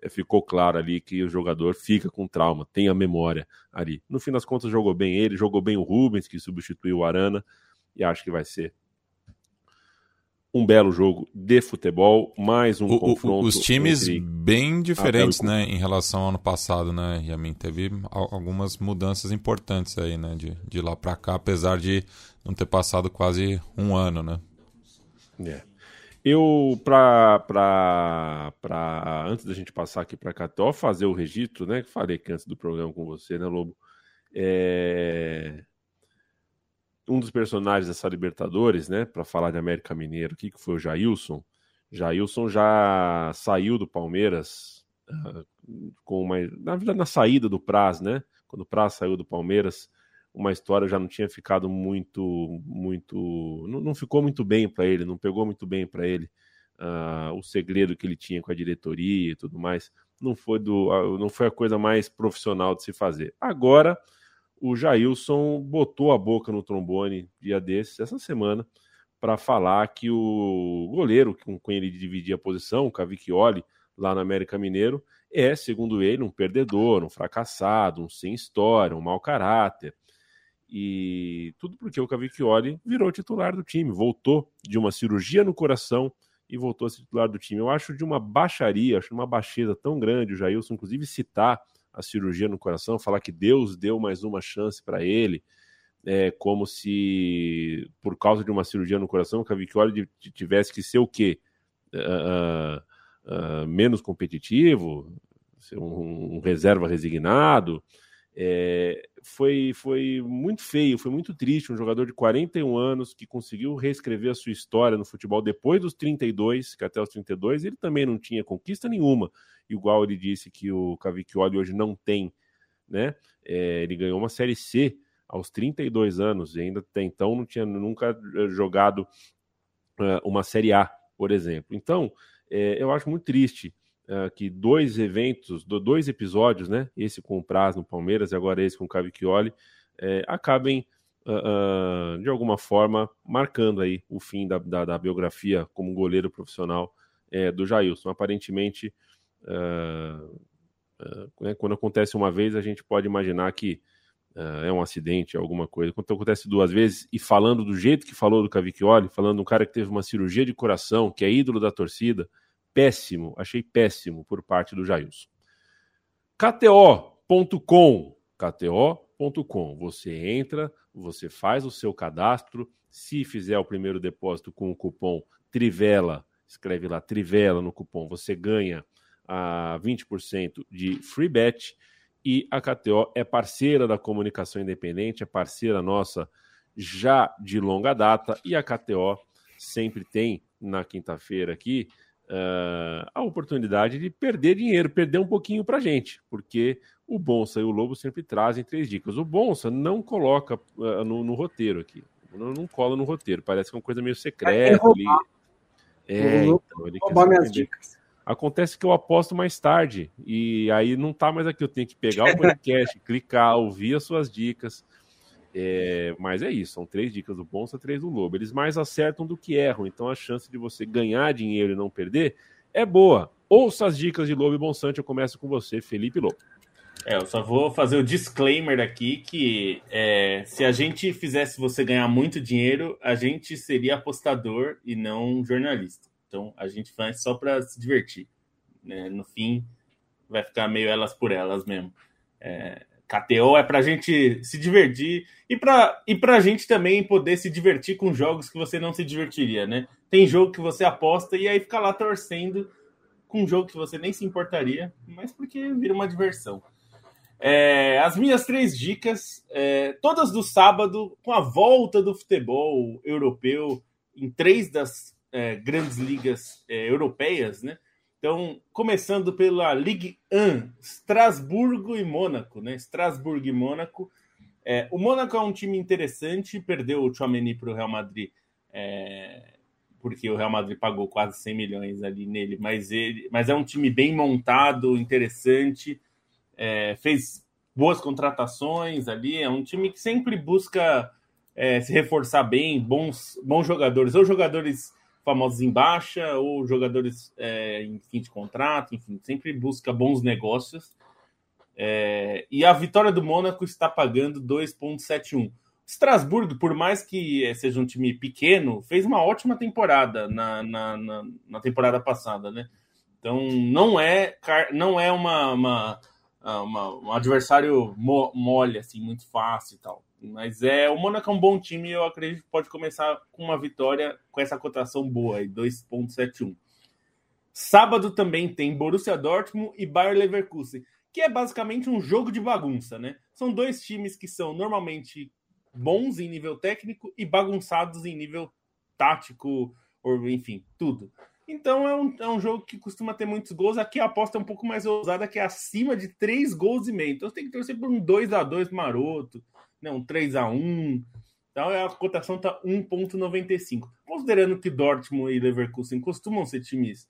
eh, ficou claro ali que o jogador fica com trauma, tem a memória ali. No fim das contas, jogou bem ele, jogou bem o Rubens, que substituiu o Arana, e acho que vai ser um belo jogo de futebol, mais um o, confronto. Os times bem diferentes, né, em relação ao ano passado, né, Yamin? Teve algumas mudanças importantes aí, né, de, de lá para cá, apesar de não ter passado quase um ano, né? É. Eu, para antes da gente passar aqui para Cató, fazer o registro, né? Que falei antes do programa com você, né, Lobo? É... Um dos personagens dessa Libertadores, né? Para falar de América Mineiro aqui, que foi o Jailson. Jailson já saiu do Palmeiras uh, com uma. Na verdade, na saída do Praz, né? Quando o Praz saiu do Palmeiras, uma história já não tinha ficado muito, muito, não, não ficou muito bem para ele, não pegou muito bem para ele uh, o segredo que ele tinha com a diretoria e tudo mais, não foi do, uh, não foi a coisa mais profissional de se fazer. Agora o Jailson botou a boca no trombone dia desses, essa semana, para falar que o goleiro com quem ele dividia a posição, o Cavicchioli, lá no América Mineiro, é, segundo ele, um perdedor, um fracassado, um sem história, um mau caráter. E tudo porque o Cavicchioli virou titular do time, voltou de uma cirurgia no coração e voltou a ser titular do time. Eu acho de uma baixaria, acho de uma baixeza tão grande o Jailson, inclusive, citar a cirurgia no coração, falar que Deus deu mais uma chance para ele, é, como se por causa de uma cirurgia no coração o Cavicchioli tivesse que ser o quê? Uh, uh, menos competitivo, ser um, um reserva resignado. É, foi, foi muito feio, foi muito triste. Um jogador de 41 anos que conseguiu reescrever a sua história no futebol depois dos 32, que até os 32 ele também não tinha conquista nenhuma. Igual ele disse que o Cavicchioli hoje não tem, né? É, ele ganhou uma Série C aos 32 anos e ainda até então não tinha nunca eh, jogado uh, uma Série A, por exemplo. Então, é, eu acho muito triste uh, que dois eventos, dois episódios, né? Esse com o Praz no Palmeiras e agora esse com o Cavicchioli, é, acabem uh, uh, de alguma forma marcando aí o fim da, da, da biografia como goleiro profissional é, do Jailson. Aparentemente, né, quando acontece uma vez, a gente pode imaginar que é um acidente, alguma coisa. Quando acontece duas vezes, e falando do jeito que falou do Cavicchioli, falando de um cara que teve uma cirurgia de coração, que é ídolo da torcida, péssimo, achei péssimo por parte do Jailson. KTO.com, KTO.com, você entra, você faz o seu cadastro, se fizer o primeiro depósito com o cupom Trivela, escreve lá Trivela no cupom, você ganha a 20% de free bet. E a KTO é parceira da comunicação independente, é parceira nossa já de longa data. E a KTO sempre tem na quinta-feira aqui uh, a oportunidade de perder dinheiro, perder um pouquinho para gente, porque o Bonsa e o Lobo sempre trazem três dicas. O Bonsa não coloca uh, no, no, roteiro aqui, não, não, cola no roteiro, parece que é uma coisa meio secreta. ali. É, então, ele roubar minhas dicas. Acontece que eu aposto mais tarde e aí não tá mais aqui. Eu tenho que pegar o podcast, clicar, ouvir as suas dicas. É, mas é isso, são três dicas do Bonsa, três do Lobo. Eles mais acertam do que erram, então a chance de você ganhar dinheiro e não perder é boa. Ouça as dicas de Lobo e Bonsante, eu começo com você, Felipe Lobo. É, eu só vou fazer o disclaimer aqui que é, se a gente fizesse você ganhar muito dinheiro, a gente seria apostador e não jornalista. Então a gente faz só para se divertir. Né? No fim, vai ficar meio elas por elas mesmo. É, KTO é para a gente se divertir e para e a gente também poder se divertir com jogos que você não se divertiria, né? Tem jogo que você aposta e aí fica lá torcendo com um jogo que você nem se importaria, mas porque vira uma diversão. É, as minhas três dicas, é, todas do sábado, com a volta do futebol europeu em três das é, grandes ligas é, europeias, né? Então, começando pela Ligue 1, Estrasburgo e Mônaco, né? Estrasburgo e Mônaco. É, o Mônaco é um time interessante, perdeu o Chouameni para o Real Madrid, é, porque o Real Madrid pagou quase 100 milhões ali nele, mas, ele, mas é um time bem montado, interessante, é, fez boas contratações ali, é um time que sempre busca é, se reforçar bem, bons, bons jogadores, ou jogadores famosos em baixa ou jogadores é, em fim de contrato, enfim, sempre busca bons negócios. É, e a vitória do Mônaco está pagando 2,71. Strasburgo, por mais que seja um time pequeno, fez uma ótima temporada na, na, na, na temporada passada, né? Então não é não é uma, uma, uma um adversário mole assim muito fácil e tal. Mas é o Mônaco é um bom time e eu acredito que pode começar com uma vitória com essa cotação boa aí, 2.71. Sábado também tem Borussia Dortmund e Bayer Leverkusen, que é basicamente um jogo de bagunça, né? São dois times que são normalmente bons em nível técnico e bagunçados em nível tático, ou enfim, tudo. Então é um, é um jogo que costuma ter muitos gols. Aqui a aposta é um pouco mais ousada, que é acima de 3 gols e meio. Então você tem que torcer por um 2 a 2 maroto, né? um 3 a 1 Então a cotação está 1,95. Considerando que Dortmund e Leverkusen costumam ser times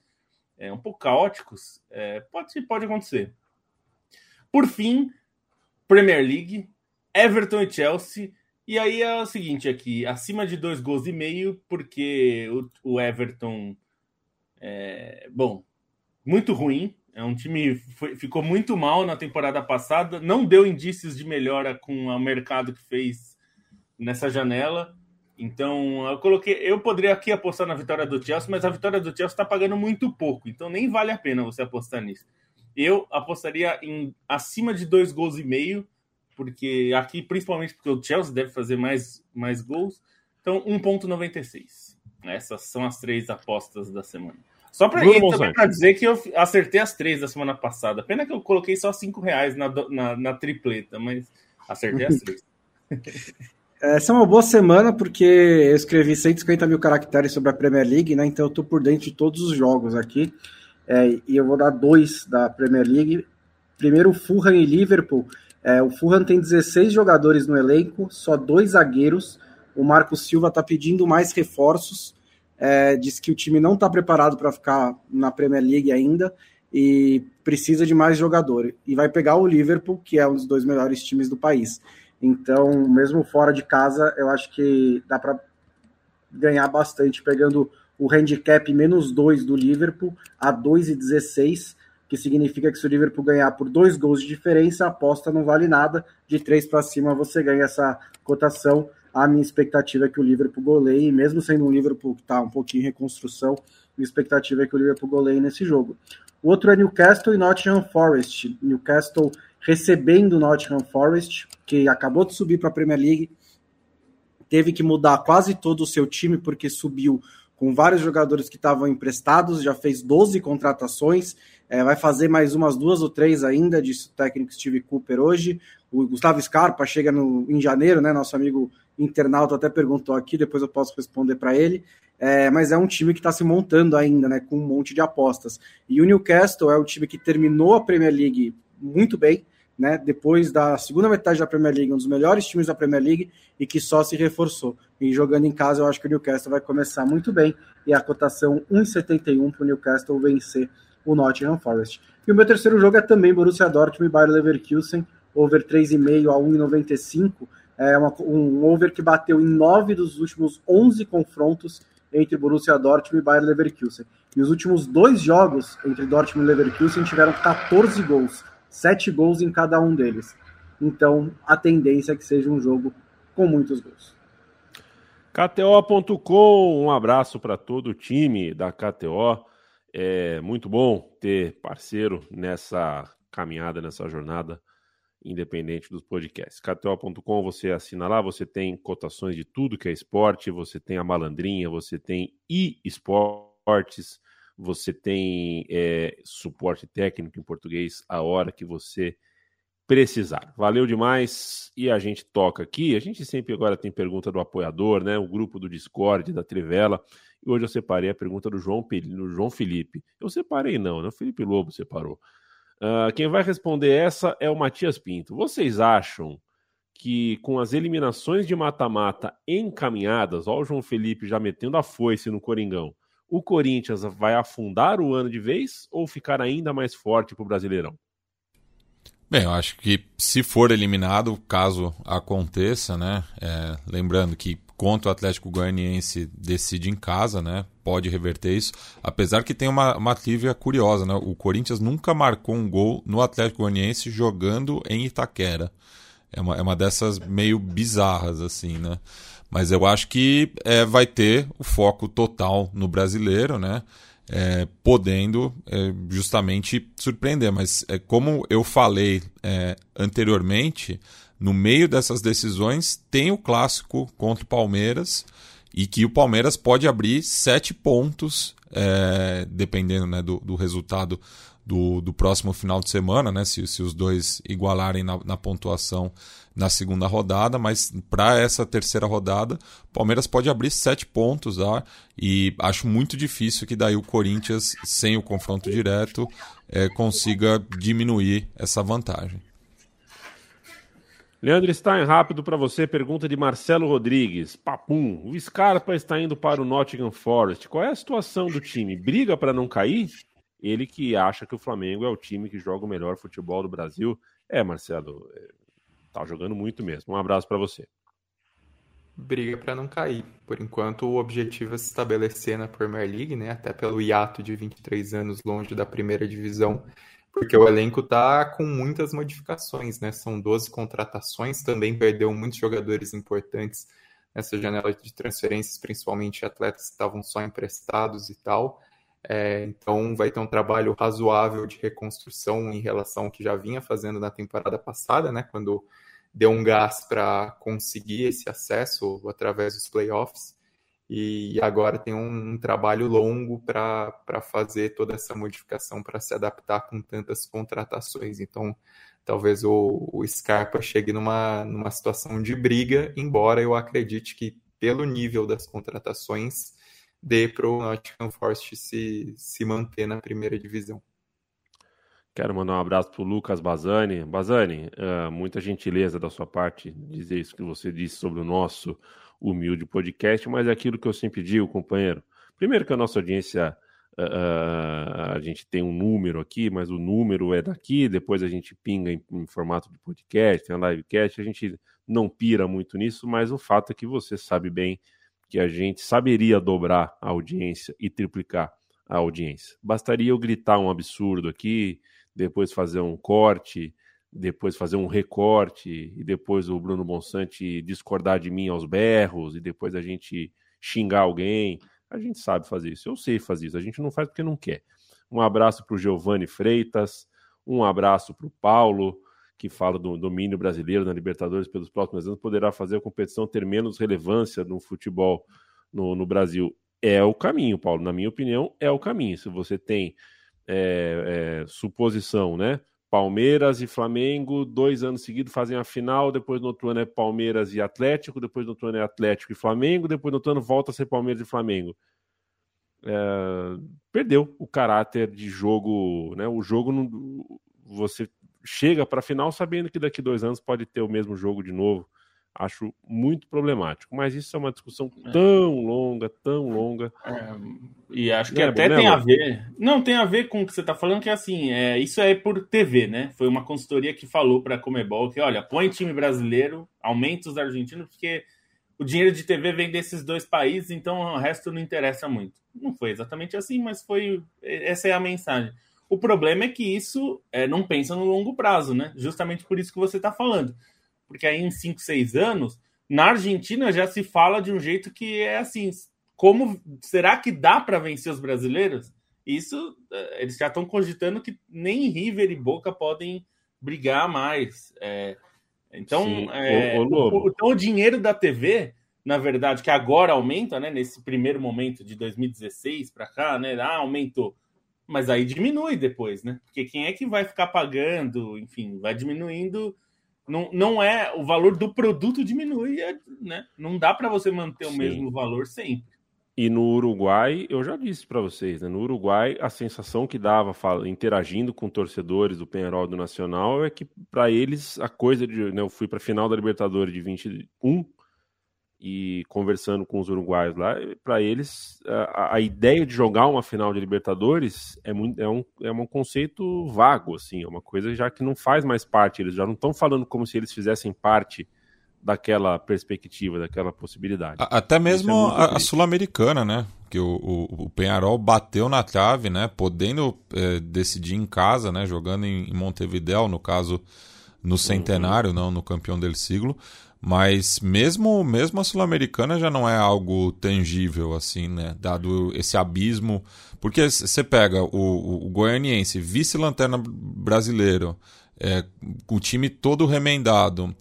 é, um pouco caóticos, é, pode, pode acontecer. Por fim, Premier League, Everton e Chelsea. E aí é o seguinte aqui, acima de dois gols e meio, porque o, o Everton, é, bom, muito ruim. É um time foi, ficou muito mal na temporada passada, não deu indícios de melhora com o mercado que fez nessa janela. Então, eu coloquei, eu poderia aqui apostar na vitória do Chelsea, mas a vitória do Chelsea está pagando muito pouco, então nem vale a pena você apostar nisso. Eu apostaria em acima de dois gols e meio porque aqui, principalmente porque o Chelsea deve fazer mais, mais gols. Então, 1,96. Essas são as três apostas da semana. Só para dizer que eu acertei as três da semana passada. Pena que eu coloquei só cinco reais na, na, na tripleta, mas acertei as três. Essa é uma boa semana porque eu escrevi 150 mil caracteres sobre a Premier League, né? Então eu tô por dentro de todos os jogos aqui. É, e eu vou dar dois da Premier League. Primeiro, Fulham e Liverpool. É, o Fulham tem 16 jogadores no elenco, só dois zagueiros. O Marco Silva está pedindo mais reforços. É, diz que o time não está preparado para ficar na Premier League ainda e precisa de mais jogador. E vai pegar o Liverpool, que é um dos dois melhores times do país. Então, mesmo fora de casa, eu acho que dá para ganhar bastante, pegando o handicap menos 2 do Liverpool a 2,16 que significa que se o Liverpool ganhar por dois gols de diferença, a aposta não vale nada. De três para cima você ganha essa cotação. A minha expectativa é que o Liverpool goleie, mesmo sendo um Liverpool que está um pouquinho em reconstrução, minha expectativa é que o Liverpool goleie nesse jogo. O outro é Newcastle e Nottingham Forest. Newcastle recebendo Nottingham Forest, que acabou de subir para a Premier League, teve que mudar quase todo o seu time porque subiu com vários jogadores que estavam emprestados, já fez 12 contratações, é, vai fazer mais umas duas ou três ainda, disse o técnico Steve Cooper hoje. O Gustavo Scarpa chega no, em janeiro, né? Nosso amigo internauta até perguntou aqui, depois eu posso responder para ele. É, mas é um time que está se montando ainda, né? Com um monte de apostas. E o Newcastle é o time que terminou a Premier League muito bem, né? Depois da segunda metade da Premier League, um dos melhores times da Premier League e que só se reforçou. E jogando em casa, eu acho que o Newcastle vai começar muito bem. E a cotação 1,71 para o Newcastle vencer o Nottingham Forest. E o meu terceiro jogo é também Borussia Dortmund e Bayer Leverkusen, over 3,5 a 1,95. É uma, um over que bateu em nove dos últimos 11 confrontos entre Borussia Dortmund e Bayer Leverkusen. E os últimos dois jogos entre Dortmund e Leverkusen tiveram 14 gols, 7 gols em cada um deles. Então, a tendência é que seja um jogo com muitos gols. KTO.com, um abraço para todo o time da KTO. É muito bom ter parceiro nessa caminhada, nessa jornada, independente dos podcasts. KTO.com, você assina lá, você tem cotações de tudo que é esporte, você tem a malandrinha, você tem e-esportes, você tem é, suporte técnico em português a hora que você precisar. Valeu demais e a gente toca aqui. A gente sempre agora tem pergunta do apoiador, né? O grupo do Discord, da Trivela. E hoje eu separei a pergunta do João, do João Felipe. Eu separei, não, né? O Felipe Lobo separou. Uh, quem vai responder essa é o Matias Pinto. Vocês acham que com as eliminações de mata-mata encaminhadas, ó, o João Felipe já metendo a foice no Coringão, o Corinthians vai afundar o ano de vez ou ficar ainda mais forte para o Brasileirão? Bem, eu acho que se for eliminado, caso aconteça, né? É, lembrando que contra o Atlético Goianiense decide em casa, né? Pode reverter isso. Apesar que tem uma, uma trivia curiosa, né? O Corinthians nunca marcou um gol no Atlético Goianiense jogando em Itaquera. É uma, é uma dessas meio bizarras, assim, né? Mas eu acho que é, vai ter o foco total no brasileiro, né? é, podendo é, justamente surpreender. Mas é, como eu falei é, anteriormente, no meio dessas decisões tem o clássico contra o Palmeiras e que o Palmeiras pode abrir sete pontos, é, dependendo né, do, do resultado do, do próximo final de semana, né? Se, se os dois igualarem na, na pontuação na segunda rodada, mas para essa terceira rodada, o Palmeiras pode abrir sete pontos lá e acho muito difícil que daí o Corinthians, sem o confronto direto, é, consiga diminuir essa vantagem. Leandro Stein, rápido para você, pergunta de Marcelo Rodrigues. Papum, o Scarpa está indo para o Nottingham Forest. Qual é a situação do time? Briga para não cair? Ele que acha que o Flamengo é o time que joga o melhor futebol do Brasil. É, Marcelo, é, tá jogando muito mesmo. Um abraço para você. Briga para não cair. Por enquanto, o objetivo é se estabelecer na Premier League, né? Até pelo hiato de 23 anos longe da primeira divisão, porque o elenco tá com muitas modificações, né? São 12 contratações, também perdeu muitos jogadores importantes nessa janela de transferências, principalmente atletas que estavam só emprestados e tal. É, então vai ter um trabalho razoável de reconstrução em relação ao que já vinha fazendo na temporada passada, né? Quando deu um gás para conseguir esse acesso através dos playoffs. E agora tem um, trabalho longo para fazer toda essa modificação para se adaptar com tantas contratações. Então, talvez o, o Scarpa chegue numa, numa situação de briga, embora eu acredite que, pelo nível das contratações, dê para o Nottingham Forest se, se manter na primeira divisão. Quero mandar um abraço para o Lucas Bazani. Bazani, uh, muita gentileza da sua parte dizer isso que você disse sobre o nosso humilde podcast, mas é aquilo que eu sempre digo, companheiro. Primeiro que a nossa audiência, uh, a gente tem um número aqui, mas o número é daqui, depois a gente pinga em, em formato de podcast, tem a livecast, a gente não pira muito nisso, mas o fato é que você sabe bem que a gente saberia dobrar a audiência e triplicar a audiência. Bastaria eu gritar um absurdo aqui, depois fazer um corte, depois fazer um recorte, e depois o Bruno Bonsante discordar de mim aos berros, e depois a gente xingar alguém. A gente sabe fazer isso, eu sei fazer isso, a gente não faz porque não quer. Um abraço para o Giovanni Freitas, um abraço para o Paulo, que fala do domínio brasileiro na Libertadores pelos próximos anos, poderá fazer a competição ter menos relevância no futebol no, no Brasil. É o caminho, Paulo. Na minha opinião, é o caminho. Se você tem é, é, suposição, né? Palmeiras e Flamengo, dois anos seguidos fazem a final, depois no outro ano é Palmeiras e Atlético, depois no outro ano é Atlético e Flamengo, depois no outro ano volta a ser Palmeiras e Flamengo. É, perdeu o caráter de jogo, né? O jogo não, você chega para a final sabendo que daqui dois anos pode ter o mesmo jogo de novo. Acho muito problemático. Mas isso é uma discussão é. tão longa, tão longa. É, e acho que é até tem a ver. Não, tem a ver com o que você está falando, que é assim, é, isso é por TV, né? Foi uma consultoria que falou para a Comebol que, olha, põe time brasileiro, aumenta os argentinos, porque o dinheiro de TV vem desses dois países, então o resto não interessa muito. Não foi exatamente assim, mas foi. Essa é a mensagem. O problema é que isso é, não pensa no longo prazo, né? Justamente por isso que você está falando. Porque aí em 5, 6 anos, na Argentina já se fala de um jeito que é assim: como será que dá para vencer os brasileiros? Isso é, eles já estão cogitando que nem River e Boca podem brigar mais. É, então, é, o, o, então, o dinheiro da TV, na verdade, que agora aumenta, né? Nesse primeiro momento de 2016 para cá, né? Ah, aumentou mas aí diminui depois, né? Porque quem é que vai ficar pagando? Enfim, vai diminuindo. Não, não é o valor do produto diminui, é, né? Não dá para você manter Sim. o mesmo valor sempre. E no Uruguai, eu já disse para vocês, né? No Uruguai, a sensação que dava interagindo com torcedores do Penharol do Nacional é que para eles a coisa de, né, eu fui para a final da Libertadores de 21 e conversando com os uruguaios lá, para eles a, a, ideia de jogar uma final de Libertadores é, muito, é, um, é um conceito vago, assim, é uma coisa já que não faz mais parte, eles já não estão falando como se eles fizessem parte daquela perspectiva, daquela possibilidade. Até mesmo é a, a Sul-Americana, né? Que o, o, o, Penharol bateu na trave, né? Podendo é, decidir em casa, né? Jogando em, em Montevideo, no caso no centenário, uhum. não no campeão del siglo. Mas mesmo, mesmo a Sul-Americana já não é algo tangível, assim, né? Dado esse abismo. Porque você pega o, o Goianiense, vice-lanterna brasileiro, é, o time todo remendado,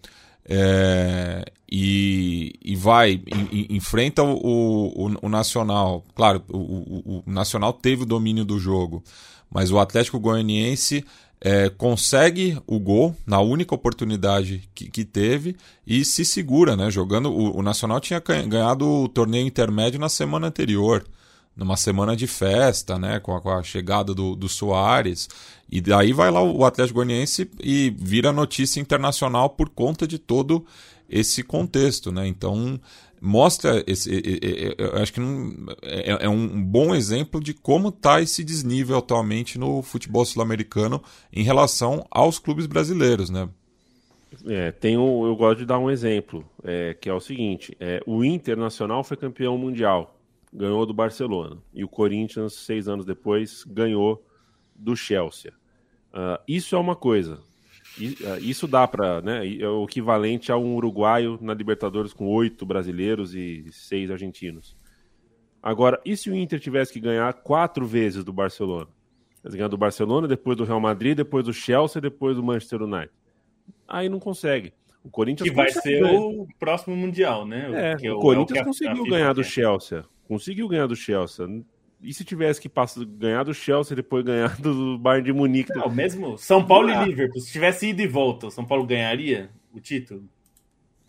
é, e, e vai, e, enfrenta o, o, o, Nacional. Claro, o, o Nacional teve o domínio do jogo, mas o Atlético Goianiense é, consegue o gol na única oportunidade que, que, teve e se segura, né? Jogando. O, o, Nacional tinha ganhado o torneio intermédio na semana anterior, numa semana de festa, né? Com a, com a chegada do, do Soares. E daí vai lá o Atlético Goianiense e vira notícia internacional por conta de todo esse contexto, né? Então mostra esse, eu acho que é, é, um bom exemplo de como está esse desnível atualmente no futebol sul-americano em relação aos clubes brasileiros, né? É, tem um, eu gosto de dar um exemplo, é, que é o seguinte: é, o Internacional foi campeão mundial, ganhou do Barcelona, e o Corinthians, seis anos depois, ganhou do Chelsea. Uh, isso é uma coisa. Ah, isso dá para, né? É o equivalente a um uruguaio na Libertadores com oito brasileiros e seis argentinos. Agora, e se o Inter tivesse que ganhar quatro vezes do Barcelona? Ganhar do Barcelona, depois do Real Madrid, depois do Chelsea, depois do Manchester United. Aí não consegue. O Corinthians que vai ser o próximo mundial, né? É, o, o Corinthians é o conseguiu ganhar do Chelsea. Conseguiu ganhar do Chelsea. E se tivesse que passar, ganhar do Chelsea depois ganhar do Bayern de Munique? Não, mesmo São Paulo ah. e Liverpool, se tivesse ido e volta, o São Paulo ganharia o título?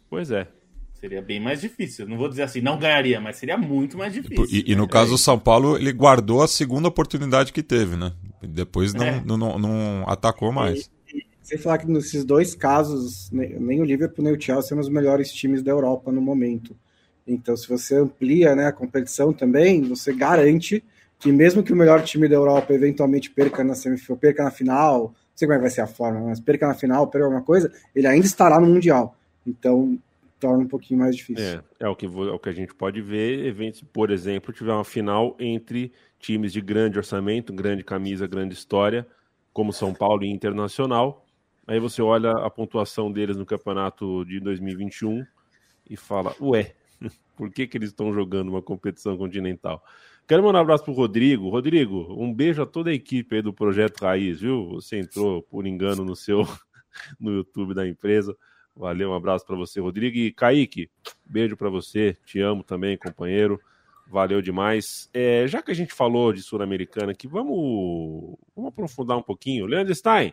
Pois é. Seria bem mais difícil. Não vou dizer assim, não ganharia, mas seria muito mais difícil. E, e no caso do São Paulo, ele guardou a segunda oportunidade que teve, né? Depois não, é. não, não, não, atacou mais. E, sem falar que nesses dois casos, nem o Liverpool nem o Chelsea são os melhores times da Europa no momento. Então, se você amplia né, a competição também, você garante que mesmo que o melhor time da Europa eventualmente perca na semifinal, perca na final, não sei como é que vai ser a forma, mas perca na final, perca alguma coisa, ele ainda estará no Mundial. Então, torna um pouquinho mais difícil. É, é o que, é o que a gente pode ver, eventos, por exemplo, tiver uma final entre times de grande orçamento, grande camisa, grande história, como São Paulo e Internacional. Aí você olha a pontuação deles no campeonato de 2021 e fala, ué, por que, que eles estão jogando uma competição continental? Quero mandar um abraço pro Rodrigo. Rodrigo, um beijo a toda a equipe aí do Projeto Raiz, viu? Você entrou, por engano, no seu no YouTube da empresa. Valeu, um abraço para você, Rodrigo. E Kaique, beijo para você. Te amo também, companheiro. Valeu demais. É, já que a gente falou de Sul-Americana aqui, vamos, vamos aprofundar um pouquinho. Leandro Stein,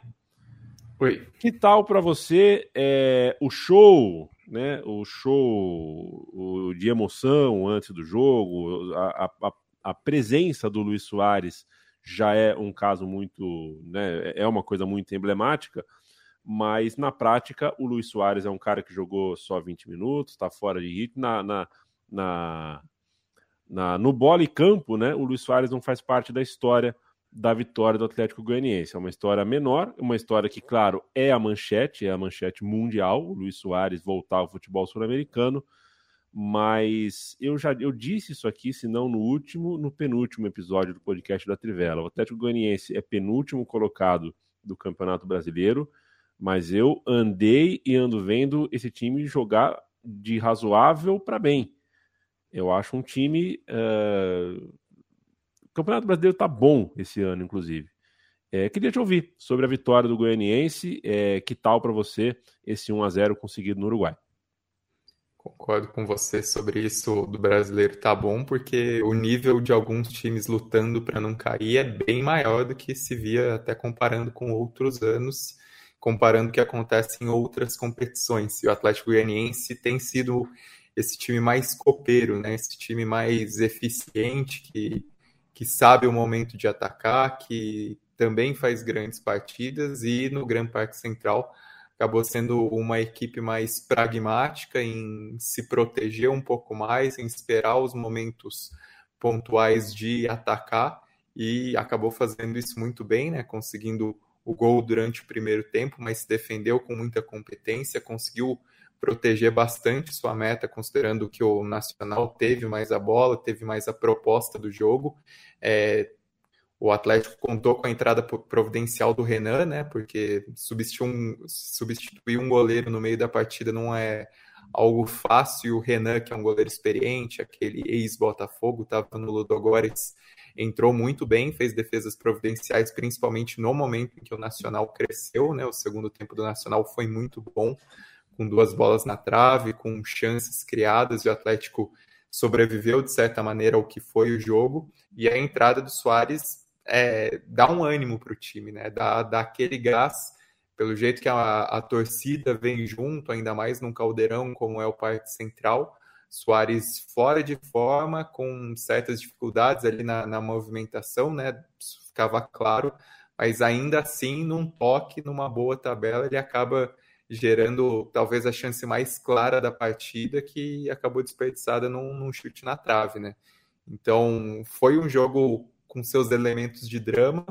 Oi. que tal para você é, o show né, o show o, de emoção antes do jogo, a, a, a, presença do Luiz Soares já é um caso muito, né, é uma coisa muito emblemática, mas na prática o Luiz Soares é um cara que jogou só 20 minutos, está fora de ritmo, na, na, na, na, no bola e campo, né, o Luiz Soares não faz parte da história da vitória do Atlético Goianiense. É uma história menor, uma história que, claro, é a manchete, é a manchete mundial, o Luiz Soares voltar ao futebol sul-americano, mas eu já eu disse isso aqui, se não no último, no penúltimo episódio do podcast da Trivela. O Atlético Goianiense é penúltimo colocado do Campeonato Brasileiro, mas eu andei e ando vendo esse time jogar de razoável para bem. Eu acho um time uh, Campeonato Brasileiro está bom esse ano, inclusive. É, queria te ouvir sobre a vitória do Goianiense. É, que tal para você esse 1 a 0 conseguido no Uruguai? Concordo com você sobre isso do brasileiro tá bom, porque o nível de alguns times lutando para não cair é bem maior do que se via até comparando com outros anos, comparando o que acontece em outras competições. E o Atlético Goianiense tem sido esse time mais copeiro, né? Esse time mais eficiente que que sabe o momento de atacar, que também faz grandes partidas e no Gran Parque Central acabou sendo uma equipe mais pragmática em se proteger um pouco mais, em esperar os momentos pontuais de atacar e acabou fazendo isso muito bem, né? Conseguindo o gol durante o primeiro tempo, mas se defendeu com muita competência, conseguiu proteger bastante sua meta, considerando que o Nacional teve mais a bola, teve mais a proposta do jogo. É, o Atlético contou com a entrada providencial do Renan, né? Porque substituir um, substituir um goleiro no meio da partida não é algo fácil. O Renan, que é um goleiro experiente, aquele ex-Botafogo, estava no Ludogorets, entrou muito bem, fez defesas providenciais, principalmente no momento em que o Nacional cresceu, né? O segundo tempo do Nacional foi muito bom, com duas bolas na trave, com chances criadas, e o Atlético sobreviveu de certa maneira ao que foi o jogo. E a entrada do Soares é, dá um ânimo para o time, né? Dá, dá aquele gás, pelo jeito que a, a torcida vem junto, ainda mais num caldeirão como é o Parque Central. Soares fora de forma, com certas dificuldades ali na, na movimentação, né? Isso ficava claro, mas ainda assim, num toque, numa boa tabela, ele acaba gerando talvez a chance mais clara da partida, que acabou desperdiçada num, num chute na trave, né? Então, foi um jogo com seus elementos de drama,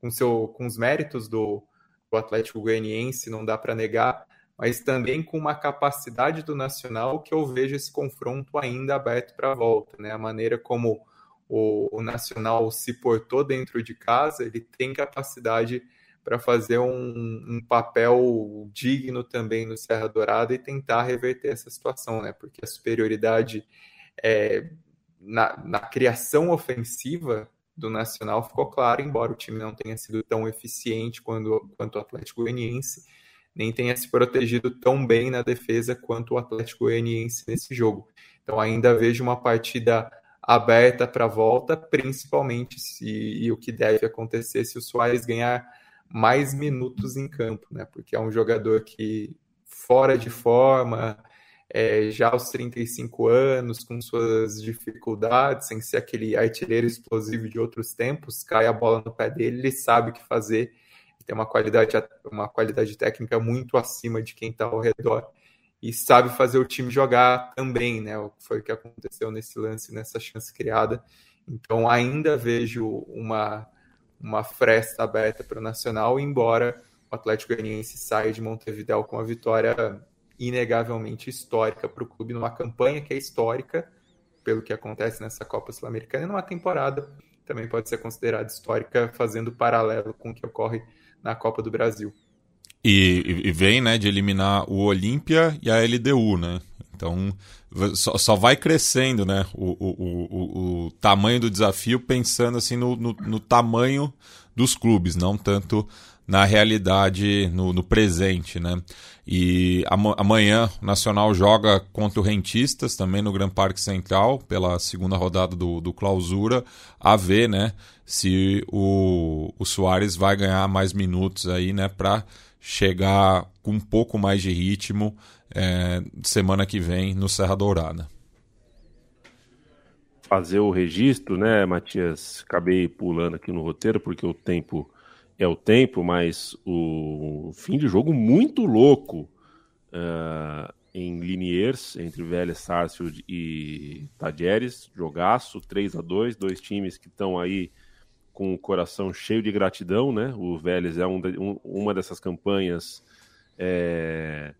com, seu, com os méritos do, do Atlético Goianiense, não dá para negar, mas também com uma capacidade do Nacional que eu vejo esse confronto ainda aberto para a volta. Né? A maneira como o, o, Nacional se portou dentro de casa, ele tem capacidade para fazer um, um, papel digno também no Serra Dourada e tentar reverter essa situação, né? porque a superioridade é, na, na criação ofensiva do Nacional ficou claro, embora o time não tenha sido tão eficiente quanto, quanto o Atlético Goianiense, nem tenha se protegido tão bem na defesa quanto o Atlético Goianiense nesse jogo. Então ainda vejo uma partida aberta para a volta, principalmente se e o que deve acontecer se o Soares ganhar mais minutos em campo, né? Porque é um jogador que fora de forma, é, já aos 35 anos, com suas dificuldades, sem ser aquele artilheiro explosivo de outros tempos, cai a bola no pé dele, ele sabe o que fazer, tem uma qualidade, uma qualidade técnica muito acima de quem está ao redor e sabe fazer o time jogar também, né? Foi o que aconteceu nesse lance, nessa chance criada. Então ainda vejo uma, uma fresta aberta para o Nacional, embora o Atlético Goianiense saia de Montevideo com a vitória inegavelmente histórica para o clube, numa campanha que é histórica, pelo que acontece nessa Copa Sul-Americana, e numa temporada também pode ser considerada histórica, fazendo paralelo com o que ocorre na Copa do Brasil. E, e vem né, de eliminar o Olímpia e a LDU, né? Então só, só vai crescendo né, o, o, o, o, tamanho do desafio, pensando assim no, no, no tamanho dos clubes, não tanto na realidade, no, no presente, né? E amanhã o Nacional joga contra o Rentistas, também no Gran Parque Central, pela segunda rodada do, do Clausura, a ver, né, se o, o Soares vai ganhar mais minutos aí, né, para chegar com um pouco mais de ritmo é, semana que vem no Serra Dourada. Fazer o registro, né, Matias? Acabei pulando aqui no roteiro porque o tempo é o tempo, mas o fim de jogo muito louco uh, em Liniers, entre Vélez, Sarsfield e Tajeres, jogaço, 3 a 2 dois times que estão aí com o coração cheio de gratidão, né? O Vélez é um um, uma dessas campanhas é,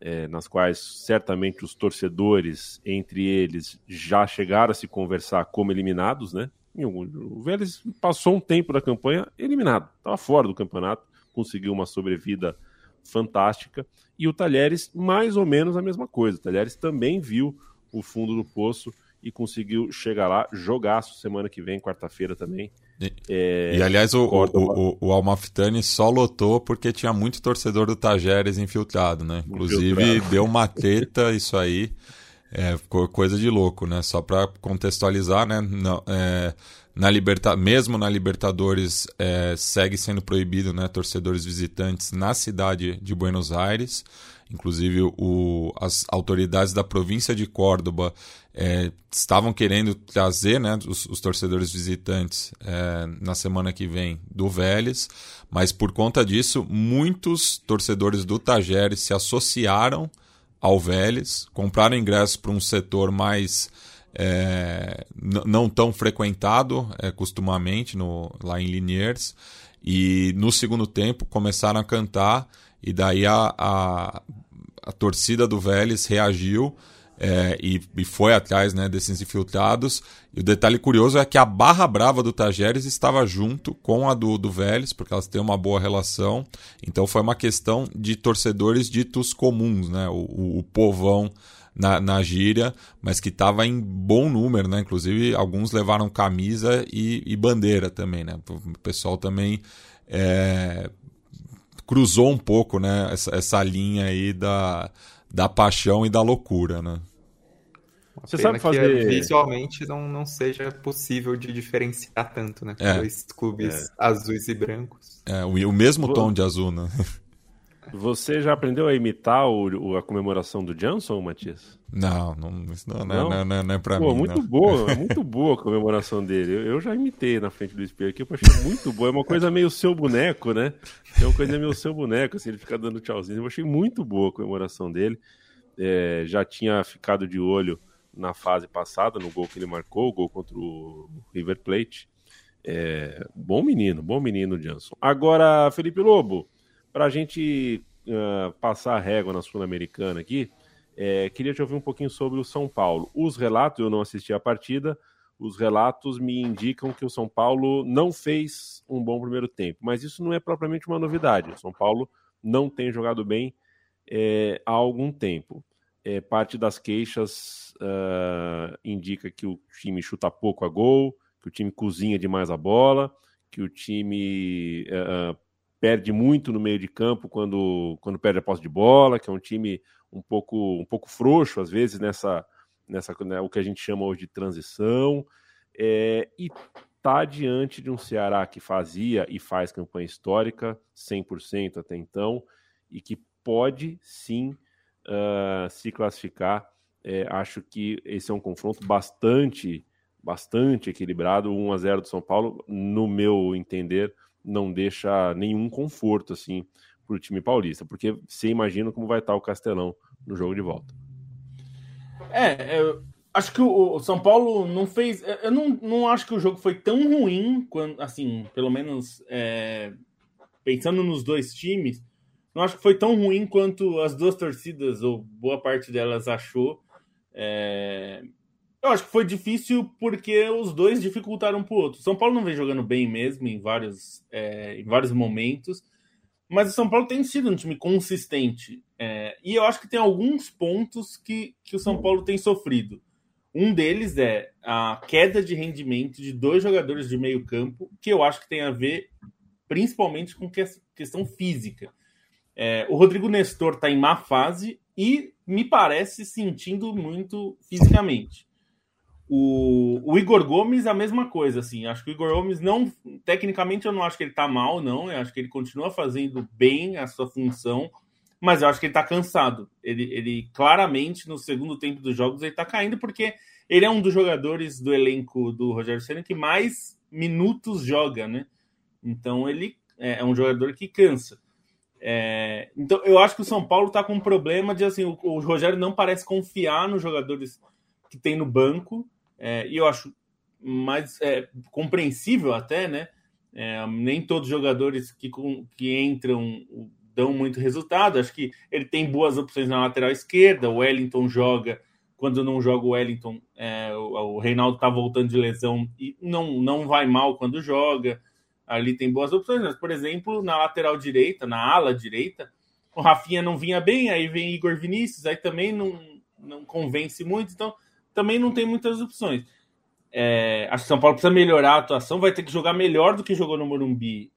é, nas quais certamente os torcedores, entre eles, já chegaram a se conversar como eliminados, né? O Vélez passou um tempo da campanha eliminado, estava fora do campeonato, conseguiu uma sobrevida fantástica. E o Talheres, mais ou menos a mesma coisa. O Talheres também viu o fundo do poço e conseguiu chegar lá. Jogaço semana que vem, quarta-feira também. E, é, e aliás, o, o, o, o, Almaftani só lotou porque tinha muito torcedor do Tajeres infiltrado, né? Inclusive, infiltrado. deu uma treta isso aí. É, coisa de louco, né? Só para contextualizar, né? Não, é, na Liberta... Mesmo na Libertadores, é, segue sendo proibido né, torcedores visitantes na cidade de Buenos Aires. Inclusive, o, as autoridades da província de Córdoba é, estavam querendo trazer né, os, os torcedores visitantes é, na semana que vem do Vélez, mas por conta disso, muitos torcedores do Tajeres se associaram ao Vélez, compraram ingressos para um setor mais é, não tão frequentado é, costumamente no, lá em Liniers, e no segundo tempo começaram a cantar, e daí a, a, a torcida do Vélez reagiu é, e, e, foi atrás né, desses infiltrados. E o detalhe curioso é que a barra brava do Tajeres estava junto com a do, do Vélez, porque elas têm uma boa relação. Então foi uma questão de torcedores ditos comuns, né? o, o, o povão na, na gíria, mas que estava em bom número, né? Inclusive, alguns levaram camisa e, e bandeira também, né? O pessoal também é, cruzou um pouco, né? Essa, essa linha aí da, da paixão e da loucura, né? Você sabe fazer. visualmente não, não seja possível de diferenciar tanto, né? É. Dois clubes é. azuis e brancos. É, o, o mesmo tom de azul, né? Você já aprendeu a imitar o, a comemoração do Johnson, Matias? Não, não, não, não, não, não, é pra Pô, mim. Muito boa, muito boa a comemoração dele. Eu, eu, já imitei na frente do espelho aqui, eu achei muito boa. É uma coisa meio seu boneco, né? É uma coisa meio seu boneco, assim, ele fica dando tchauzinho. Eu achei muito boa a comemoração dele. É, já tinha ficado de olho na fase passada, no gol que ele marcou, o gol contra o River Plate. É, bom menino, bom menino, Johnson. Agora, Felipe Lobo, para a gente uh, passar a régua na Sul-Americana aqui, é, queria te ouvir um pouquinho sobre o São Paulo. Os relatos, eu não assisti a partida, os relatos me indicam que o São Paulo não fez um bom primeiro tempo, mas isso não é propriamente uma novidade. O São Paulo não tem jogado bem é, há algum tempo. É, parte das queixas uh, indica que o time chuta pouco a gol, que o time cozinha demais a bola, que o time uh, perde muito no meio de campo quando, quando perde a posse de bola, que é um time um pouco, um pouco frouxo, às vezes, nessa, nessa né, o que a gente chama hoje de transição. É, e está diante de um Ceará que fazia e faz campanha histórica, 100% até então, e que pode sim uh, se classificar. É, acho que esse é um confronto bastante, bastante equilibrado. 1 a 0 do São Paulo, no meu entender, não deixa nenhum conforto assim para o time paulista, porque você imagina como vai estar o Castelão no jogo de volta. É, eu acho que o São Paulo não fez. Eu não, não acho que o jogo foi tão ruim, quando, assim, pelo menos é, pensando nos dois times, não acho que foi tão ruim quanto as duas torcidas, ou boa parte delas, achou. É, eu acho que foi difícil porque os dois dificultaram para o outro. São Paulo não vem jogando bem mesmo em vários, é, em vários momentos, mas o São Paulo tem sido um time consistente. É, e eu acho que tem alguns pontos que, que o São Paulo tem sofrido. Um deles é a queda de rendimento de dois jogadores de meio campo, que eu acho que tem a ver principalmente com questão física. É, o Rodrigo Nestor está em má fase e me parece sentindo muito fisicamente. O, o, Igor Gomes, a mesma coisa, assim. Acho que o Igor Gomes não. Tecnicamente, eu não acho que ele tá mal, não. Eu acho que ele continua fazendo bem a sua função, mas eu acho que ele tá cansado. Ele, ele claramente, no segundo tempo dos jogos, ele tá caindo, porque ele é um dos jogadores do elenco do Rogério Senna que mais minutos joga, né? Então, ele é, é um jogador que cansa. É, então, eu acho que o São Paulo tá com um problema de assim, o, o Rogério não parece confiar nos jogadores que tem no banco é, e eu acho mais é, compreensível até, né? É, nem todos os jogadores que, que entram dão muito resultado. Acho que ele tem boas opções na lateral esquerda. O Wellington joga. Quando não joga o Wellington, é, o, o Reinaldo está voltando de lesão e não, não vai mal quando joga. Ali tem boas opções. Mas, por exemplo, na lateral direita, na ala direita, o Rafinha não vinha bem. Aí vem Igor Vinícius, aí também não, não convence muito. Então, também não tem muitas opções. É, acho que São Paulo precisa melhorar a atuação, vai ter que jogar melhor do que jogou no Morumbi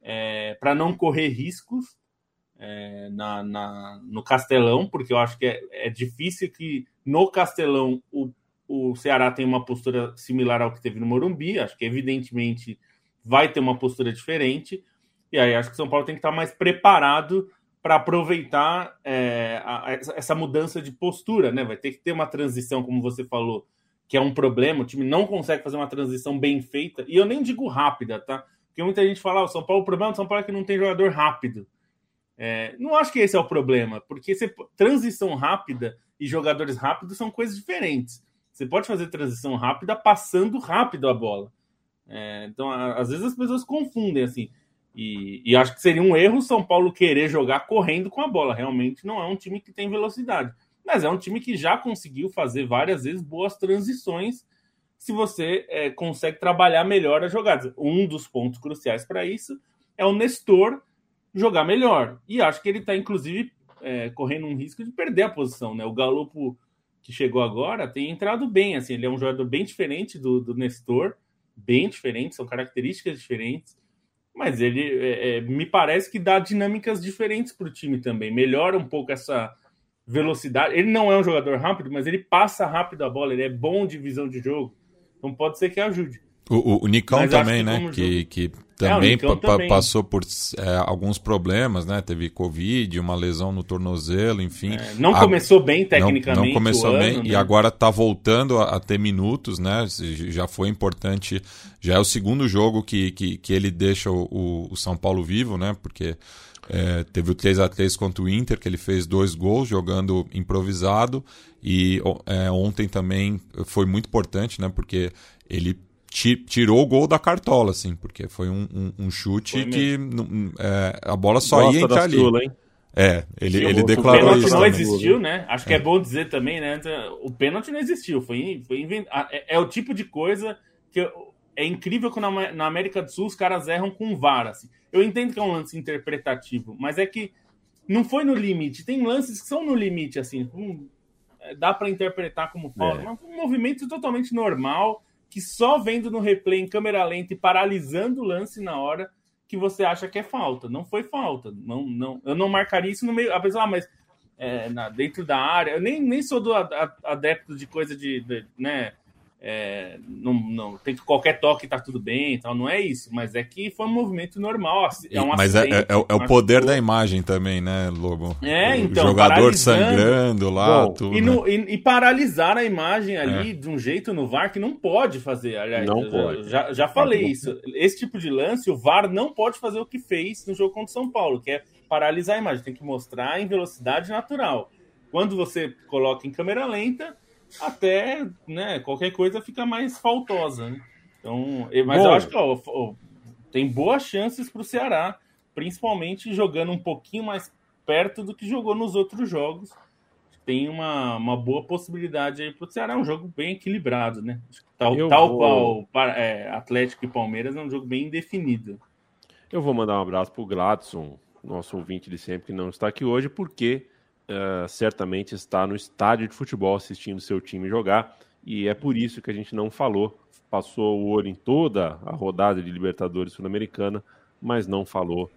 é, para não correr riscos é, na, na, no Castelão, porque eu acho que é, é difícil que no Castelão o, o Ceará tenha uma postura similar ao que teve no Morumbi. Acho que evidentemente vai ter uma postura diferente. E aí acho que São Paulo tem que estar mais preparado para aproveitar é, a, a, essa mudança de postura, né? Vai ter que ter uma transição, como você falou, que é um problema. O time não consegue fazer uma transição bem feita. E eu nem digo rápida, tá? Porque muita gente fala, ah, o São Paulo, o problema do São Paulo é que não tem jogador rápido. É, não acho que esse é o problema, porque você, transição rápida e jogadores rápidos são coisas diferentes. Você pode fazer transição rápida passando rápido a bola. É, então, às vezes as pessoas confundem assim. E, e, acho que seria um erro São Paulo querer jogar correndo com a bola. Realmente não é um time que tem velocidade. mas é um time que já conseguiu fazer várias vezes boas transições se você é, consegue trabalhar melhor as jogadas. Um dos pontos cruciais para isso é o Nestor jogar melhor. E acho que ele está, inclusive, é, correndo um risco de perder a posição. Né? O Galopo, que chegou agora, tem entrado bem. Assim, ele é um jogador bem diferente do, do Nestor, bem diferente, são características diferentes. Mas ele é, é me parece que dá dinâmicas diferentes para o time também. Melhora um pouco essa velocidade. Ele não é um jogador rápido, mas ele passa rápido a bola, ele é bom de visão de jogo. Então pode ser que ajude. O, o, o Nicão também, que né? Que, que também, é, também, passou por é, alguns problemas, né? Teve Covid, uma lesão no tornozelo, enfim. É, não a... começou bem tecnicamente. Não, não começou bem ano, e né? agora está voltando a, a, ter minutos, né? Já foi importante. Já é o segundo jogo que, que, que ele deixa o, o São Paulo vivo, né? Porque é, teve o 3 a 3 contra o Inter, que ele fez dois gols jogando improvisado. E é, ontem também foi muito importante, né? Porque ele tirou o gol da cartola, assim, porque foi um, um, um chute que é, a bola só Gosta ia entrar ali. Sula, é, ele, ele declarou o pênalti isso. não existiu, né? Acho que é. é. bom dizer também, né? O pênalti não existiu, foi, foi inventado. É, é, o tipo de coisa que é incrível que na, na, América do Sul os caras erram com VAR, assim. Eu entendo que é um lance interpretativo, mas é que não foi no limite. Tem lances que são no limite, assim. É, dá para interpretar como falta. É. Um movimento totalmente normal que só vendo no replay em câmera lenta e paralisando o lance na hora que você acha que é falta. Não foi falta. Não, não, eu não marcaria isso no meio. Apesar, ah, mas é, na, dentro da área. Eu nem, nem sou do adepto de coisa de, de né? É, não, não tem que qualquer toque tá tudo bem, então não é isso, mas é que foi um movimento normal. É um mas é, é, é, o poder da imagem também, né, Lobo? É, então. O jogador sangrando lá, Bom, tudo. E, no, e, e, paralisar a imagem ali é. de um jeito no VAR que não pode fazer. Aliás, não pode. Já, já falei isso. Esse tipo de lance, o VAR não pode fazer o que fez no jogo contra o São Paulo, que é paralisar a imagem, tem que mostrar em velocidade natural. Quando você coloca em câmera lenta até né, qualquer coisa fica mais faltosa. Né? Então, mas Bom. eu acho que ó, ó, tem boas chances para o Ceará, principalmente jogando um pouquinho mais perto do que jogou nos outros jogos. Tem uma, uma boa possibilidade aí para o Ceará. É um jogo bem equilibrado, né? Tal, tal qual é, Atlético e Palmeiras é um jogo bem indefinido. Eu vou mandar um abraço para o Gladson, nosso ouvinte de sempre que não está aqui hoje, porque uh, certamente está no estádio de futebol assistindo seu time jogar, e é por isso que a gente não falou. Passou o olho em toda a rodada de Libertadores Sul-Americana, mas não falou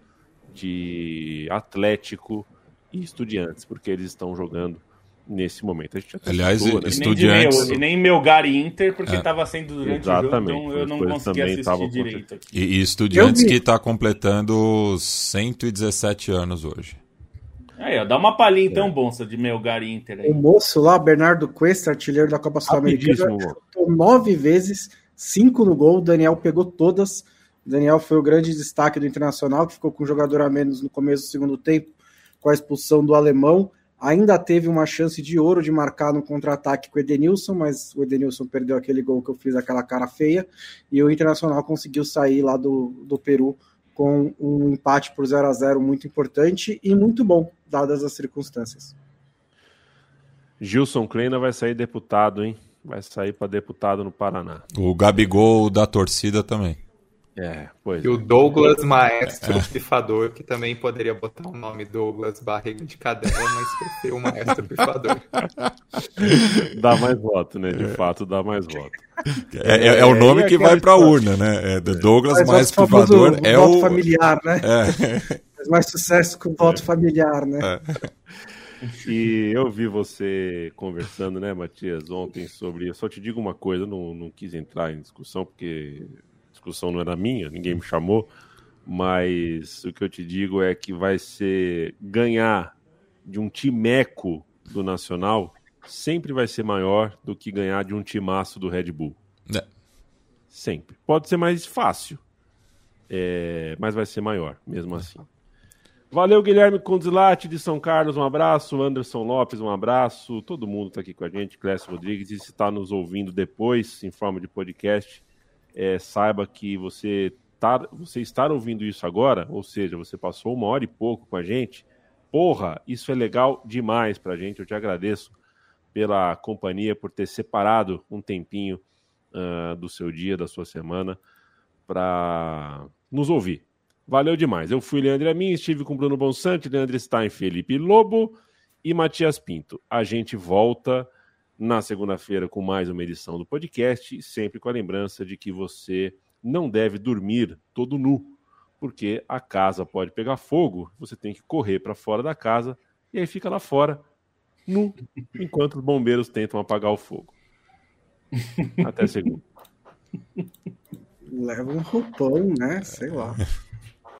de Atlético e Estudiantes, porque eles estão jogando nesse momento. Aliás, citou, né? estudiantes. E nem, meu, Melgar e Inter, porque estava é. sendo durante Exatamente, o jogo, então eu não consegui assistir direito. Aqui. E, e estudiantes que está completando 117 anos hoje. Aí, ó, dá uma palhinha então, é. Bonsa, de Melgar e Inter. Aí. O moço lá, Bernardo Cuesta, artilheiro da Copa Sul-Americana, chutou nove vezes, cinco no gol. O Daniel pegou todas. O Daniel foi o grande destaque do Internacional, que ficou com um jogador a menos no começo do segundo tempo, com a expulsão do alemão. Ainda teve uma chance de ouro de marcar no contra-ataque com o Edenilson, mas o Edenilson perdeu aquele gol que eu fiz, aquela cara feia, e o Internacional conseguiu sair lá do, do Peru com um empate por 0 a 0 muito importante e muito bom, dadas as circunstâncias. Gilson Kleina vai sair deputado, hein? Vai sair para deputado no Paraná. O Gabigol da torcida também. É, pois. E é. o Douglas Maestro é. Pifador, que também poderia botar o nome Douglas Barriga de Cadela, mas prefiro o Maestro Pifador. dá mais voto, né? De fato, dá mais voto. É, é, é o nome que vai para a urna, né? É, do Douglas Maestro Pifador é o. Voto familiar, né? É. Faz mais sucesso com o voto familiar, né? É. E eu vi você conversando, né, Matias, ontem sobre. Eu só te digo uma coisa, não, não quis entrar em discussão, porque discussão não era minha, ninguém me chamou, mas o que eu te digo é que vai ser ganhar de um timeco do Nacional sempre vai ser maior do que ganhar de um timaço do Red Bull. É. Sempre. Pode ser mais fácil, é, mas vai ser maior, mesmo assim. Valeu, Guilherme Conzilati de São Carlos, um abraço. Anderson Lopes, um abraço. Todo mundo está aqui com a gente, Clécio Rodrigues. E se está nos ouvindo depois, em forma de podcast, é, saiba que você, tá, você estar ouvindo isso agora, ou seja, você passou uma hora e pouco com a gente, Porra, isso é legal demais pra gente. Eu te agradeço pela companhia, por ter separado um tempinho uh, do seu dia, da sua semana, para nos ouvir. Valeu demais. Eu fui Leandro Amin, estive com Bruno Bonsante, Leandro Stein, Felipe Lobo e Matias Pinto. A gente volta na segunda-feira com mais uma edição do podcast, sempre com a lembrança de que você não deve dormir todo nu, porque a casa pode pegar fogo, você tem que correr para fora da casa e aí fica lá fora nu, enquanto os bombeiros tentam apagar o fogo. Até segunda. Leva um roupão, né? Sei lá.